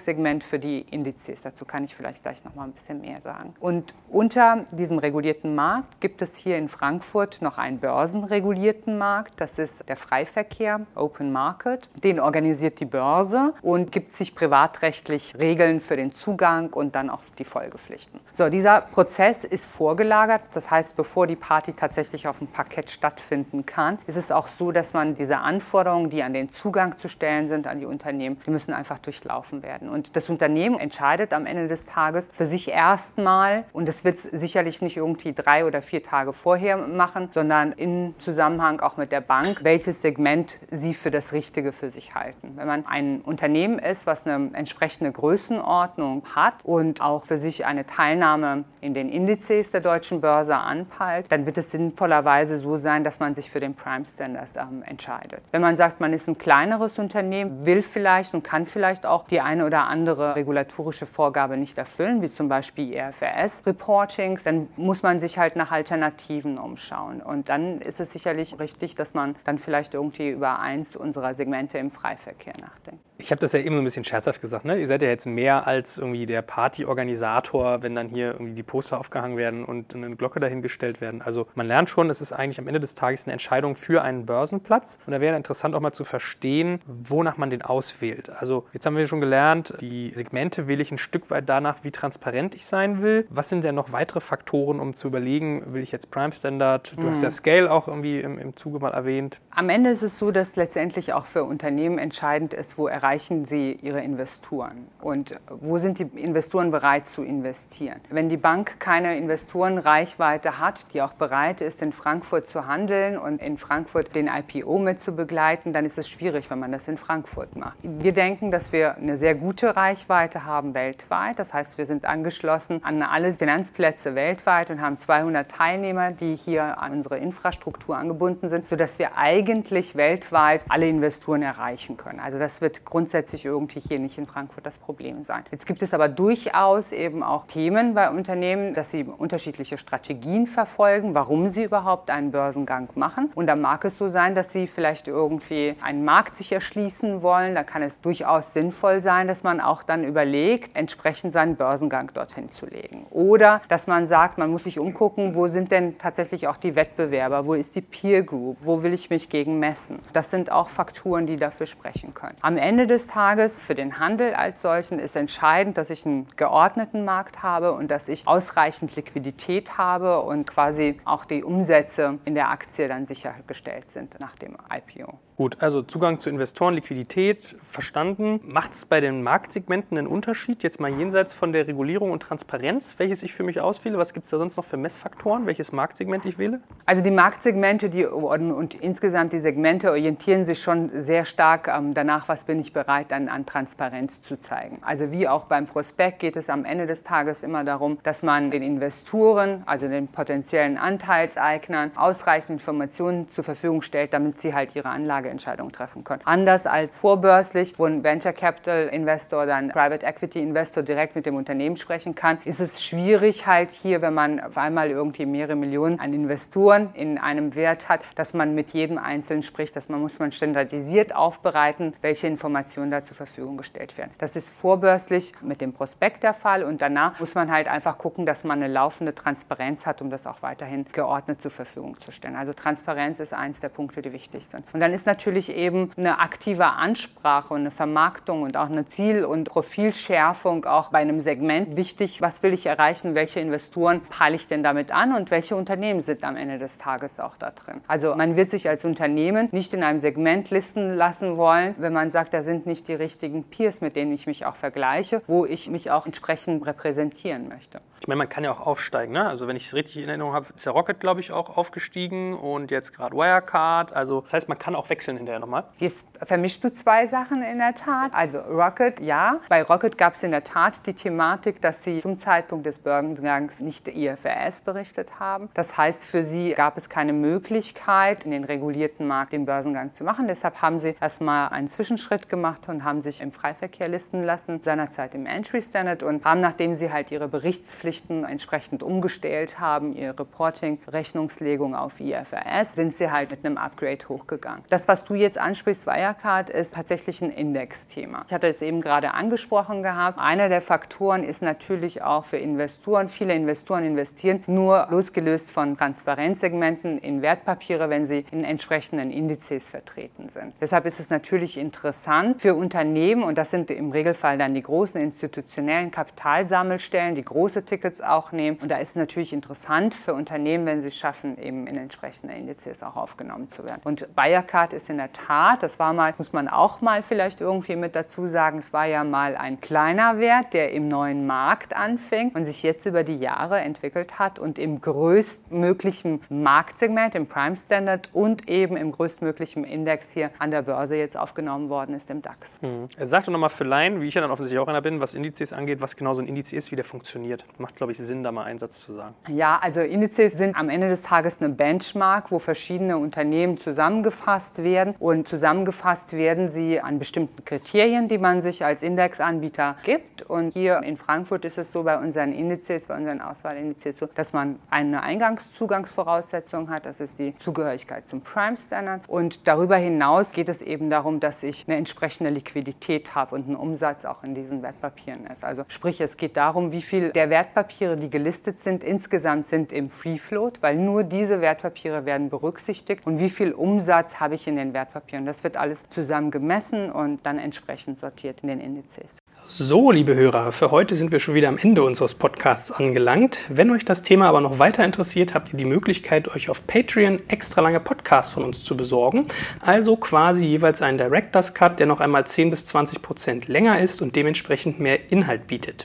Rekrutierungssegment für die Indizes. Dazu kann ich vielleicht gleich noch mal ein bisschen mehr sagen. Und unter diesem regulierten Markt gibt es hier in Frankfurt noch einen börsenregulierten regulierten Markt. Das ist der Freiverkehr, Open Market. Den organisiert die Börse und gibt sich privatrechtlich Regeln für den Zugang und dann auch die Folgepflichten. So, dieser Prozess ist vorgelagert. Das heißt, bevor die Party tatsächlich auf dem Parkett stattfinden kann, ist es auch so, dass man diese Anforderungen, die an den Zugang zu stellen sind, an die Unternehmen, die müssen einfach durchlaufen werden. Und das Unternehmen entscheidet am Ende des Tages für sich erstmal, und das wird sicherlich nicht irgendwie drei oder vier Tage vorher machen, sondern Zusammenhang Zusammenhang auch mit der Bank, welches Segment sie für das Richtige für sich halten. Wenn man ein Unternehmen ist, was eine entsprechende Größenordnung hat und auch für sich eine Teilnahme in den Indizes der deutschen Börse anpeilt, dann wird es sinnvollerweise so sein, dass man sich für den Prime Standard ähm, entscheidet. Wenn man sagt, man ist ein kleineres Unternehmen, will vielleicht und kann vielleicht auch die eine oder andere regulatorische Vorgabe nicht erfüllen, wie zum Beispiel IFRS-Reportings, dann muss man sich halt nach Alternativen umschauen. Und dann ist es sicherlich richtig, dass man dann vielleicht irgendwie über eins unserer Segmente im Freiverkehr nachdenkt. Ich habe das ja eben so ein bisschen scherzhaft gesagt. Ne? Ihr seid ja jetzt mehr als irgendwie der Partyorganisator, wenn dann hier irgendwie die Poster aufgehangen werden und eine Glocke dahingestellt werden. Also man lernt schon, es ist eigentlich am Ende des Tages eine Entscheidung für einen Börsenplatz. Und da wäre interessant auch mal zu verstehen, wonach man den auswählt. Also jetzt haben wir schon gelernt, die Segmente wähle ich ein Stück weit danach, wie transparent ich sein will. Was sind denn noch weitere Faktoren, um zu überlegen, will ich jetzt Prime Standard? Du mhm. hast ja Scale auch irgendwie im, im Zuge mal erwähnt. Am Ende ist es so, dass letztendlich auch für Unternehmen entscheidend ist, wo erreicht erreichen sie ihre Investoren und wo sind die Investoren bereit zu investieren. Wenn die Bank keine Investorenreichweite hat, die auch bereit ist, in Frankfurt zu handeln und in Frankfurt den IPO mit zu begleiten, dann ist es schwierig, wenn man das in Frankfurt macht. Wir denken, dass wir eine sehr gute Reichweite haben weltweit. Das heißt, wir sind angeschlossen an alle Finanzplätze weltweit und haben 200 Teilnehmer, die hier an unsere Infrastruktur angebunden sind, sodass wir eigentlich weltweit alle Investoren erreichen können. Also das wird grundsätzlich grundsätzlich irgendwie hier nicht in Frankfurt das Problem sein. Jetzt gibt es aber durchaus eben auch Themen bei Unternehmen, dass sie unterschiedliche Strategien verfolgen, warum sie überhaupt einen Börsengang machen. Und da mag es so sein, dass sie vielleicht irgendwie einen Markt sich erschließen wollen. Da kann es durchaus sinnvoll sein, dass man auch dann überlegt, entsprechend seinen Börsengang dorthin zu legen. Oder dass man sagt, man muss sich umgucken, wo sind denn tatsächlich auch die Wettbewerber, wo ist die Peer Group, wo will ich mich gegen messen. Das sind auch Faktoren, die dafür sprechen können. Am Ende des Tages für den Handel als solchen ist entscheidend, dass ich einen geordneten Markt habe und dass ich ausreichend Liquidität habe und quasi auch die Umsätze in der Aktie dann sichergestellt sind nach dem IPO. Gut, also Zugang zu Investoren, Liquidität, verstanden. Macht es bei den Marktsegmenten einen Unterschied, jetzt mal jenseits von der Regulierung und Transparenz, welches ich für mich auswähle? Was gibt es da sonst noch für Messfaktoren, welches Marktsegment ich wähle? Also die Marktsegmente die, und, und insgesamt die Segmente orientieren sich schon sehr stark ähm, danach, was bin ich bereit dann an Transparenz zu zeigen. Also wie auch beim Prospekt geht es am Ende des Tages immer darum, dass man den Investoren, also den potenziellen Anteilseignern, ausreichend Informationen zur Verfügung stellt, damit sie halt ihre Anlageentscheidung treffen können. Anders als vorbörslich, wo ein Venture Capital Investor dann Private Equity Investor direkt mit dem Unternehmen sprechen kann, ist es schwierig halt hier, wenn man auf einmal irgendwie mehrere Millionen an Investoren in einem Wert hat, dass man mit jedem Einzelnen spricht, dass man muss man standardisiert aufbereiten, welche Informationen da zur Verfügung gestellt werden. Das ist vorbörslich mit dem Prospekt der Fall und danach muss man halt einfach gucken, dass man eine laufende Transparenz hat, um das auch weiterhin geordnet zur Verfügung zu stellen. Also Transparenz ist eins der Punkte, die wichtig sind. Und dann ist natürlich eben eine aktive Ansprache und eine Vermarktung und auch eine Ziel- und Profilschärfung auch bei einem Segment wichtig. Was will ich erreichen? Welche Investoren peile ich denn damit an und welche Unternehmen sind am Ende des Tages auch da drin? Also man wird sich als Unternehmen nicht in einem Segment listen lassen wollen, wenn man sagt, da sind nicht die richtigen Peers, mit denen ich mich auch vergleiche, wo ich mich auch entsprechend repräsentieren möchte. Ich meine, man kann ja auch aufsteigen. Ne? Also wenn ich es richtig in Erinnerung habe, ist der Rocket, glaube ich, auch aufgestiegen und jetzt gerade Wirecard. Also das heißt, man kann auch wechseln hinterher nochmal. Jetzt vermischst du zwei Sachen in der Tat. Also Rocket, ja. Bei Rocket gab es in der Tat die Thematik, dass sie zum Zeitpunkt des Börsengangs nicht IFRS berichtet haben. Das heißt, für sie gab es keine Möglichkeit, in den regulierten Markt den Börsengang zu machen. Deshalb haben sie erstmal einen Zwischenschritt gemacht und haben sich im Freiverkehr listen lassen, seinerzeit im Entry Standard und haben, nachdem sie halt ihre Berichtspflicht Pflichten entsprechend umgestellt haben, ihr Reporting, Rechnungslegung auf IFRS, sind sie halt mit einem Upgrade hochgegangen. Das, was du jetzt ansprichst, Wirecard, ist tatsächlich ein Indexthema. Ich hatte es eben gerade angesprochen gehabt. Einer der Faktoren ist natürlich auch für Investoren. Viele Investoren investieren nur losgelöst von Transparenzsegmenten in Wertpapiere, wenn sie in entsprechenden Indizes vertreten sind. Deshalb ist es natürlich interessant für Unternehmen, und das sind im Regelfall dann die großen institutionellen Kapitalsammelstellen, die große Tickets auch nehmen. Und da ist es natürlich interessant für Unternehmen, wenn sie es schaffen, eben in entsprechende Indizes auch aufgenommen zu werden. Und Wirecard ist in der Tat, das war mal, muss man auch mal vielleicht irgendwie mit dazu sagen, es war ja mal ein kleiner Wert, der im neuen Markt anfing und sich jetzt über die Jahre entwickelt hat und im größtmöglichen Marktsegment, im Prime Standard und eben im größtmöglichen Index hier an der Börse jetzt aufgenommen worden ist, im DAX. Hm. Er sagte nochmal für Laien, wie ich ja dann offensichtlich auch einer bin, was Indizes angeht, was genau so ein Indiz ist, wie der funktioniert. Macht, glaube ich, Sinn, da mal einen Satz zu sagen. Ja, also Indizes sind am Ende des Tages eine Benchmark, wo verschiedene Unternehmen zusammengefasst werden. Und zusammengefasst werden sie an bestimmten Kriterien, die man sich als Indexanbieter gibt. Und hier in Frankfurt ist es so bei unseren Indizes, bei unseren Auswahlindizes so, dass man eine Eingangszugangsvoraussetzung hat. Das ist die Zugehörigkeit zum Prime Standard. Und darüber hinaus geht es eben darum, dass ich eine entsprechende Liquidität habe und ein Umsatz auch in diesen Wertpapieren ist. Also sprich, es geht darum, wie viel der Wertpapier Wertpapiere, die gelistet sind, insgesamt sind im Free Float, weil nur diese Wertpapiere werden berücksichtigt und wie viel Umsatz habe ich in den Wertpapieren. Das wird alles zusammen gemessen und dann entsprechend sortiert in den Indizes. So, liebe Hörer, für heute sind wir schon wieder am Ende unseres Podcasts angelangt. Wenn euch das Thema aber noch weiter interessiert, habt ihr die Möglichkeit, euch auf Patreon extra lange Podcasts von uns zu besorgen. Also quasi jeweils einen Director's Cut, der noch einmal 10 bis 20 Prozent länger ist und dementsprechend mehr Inhalt bietet.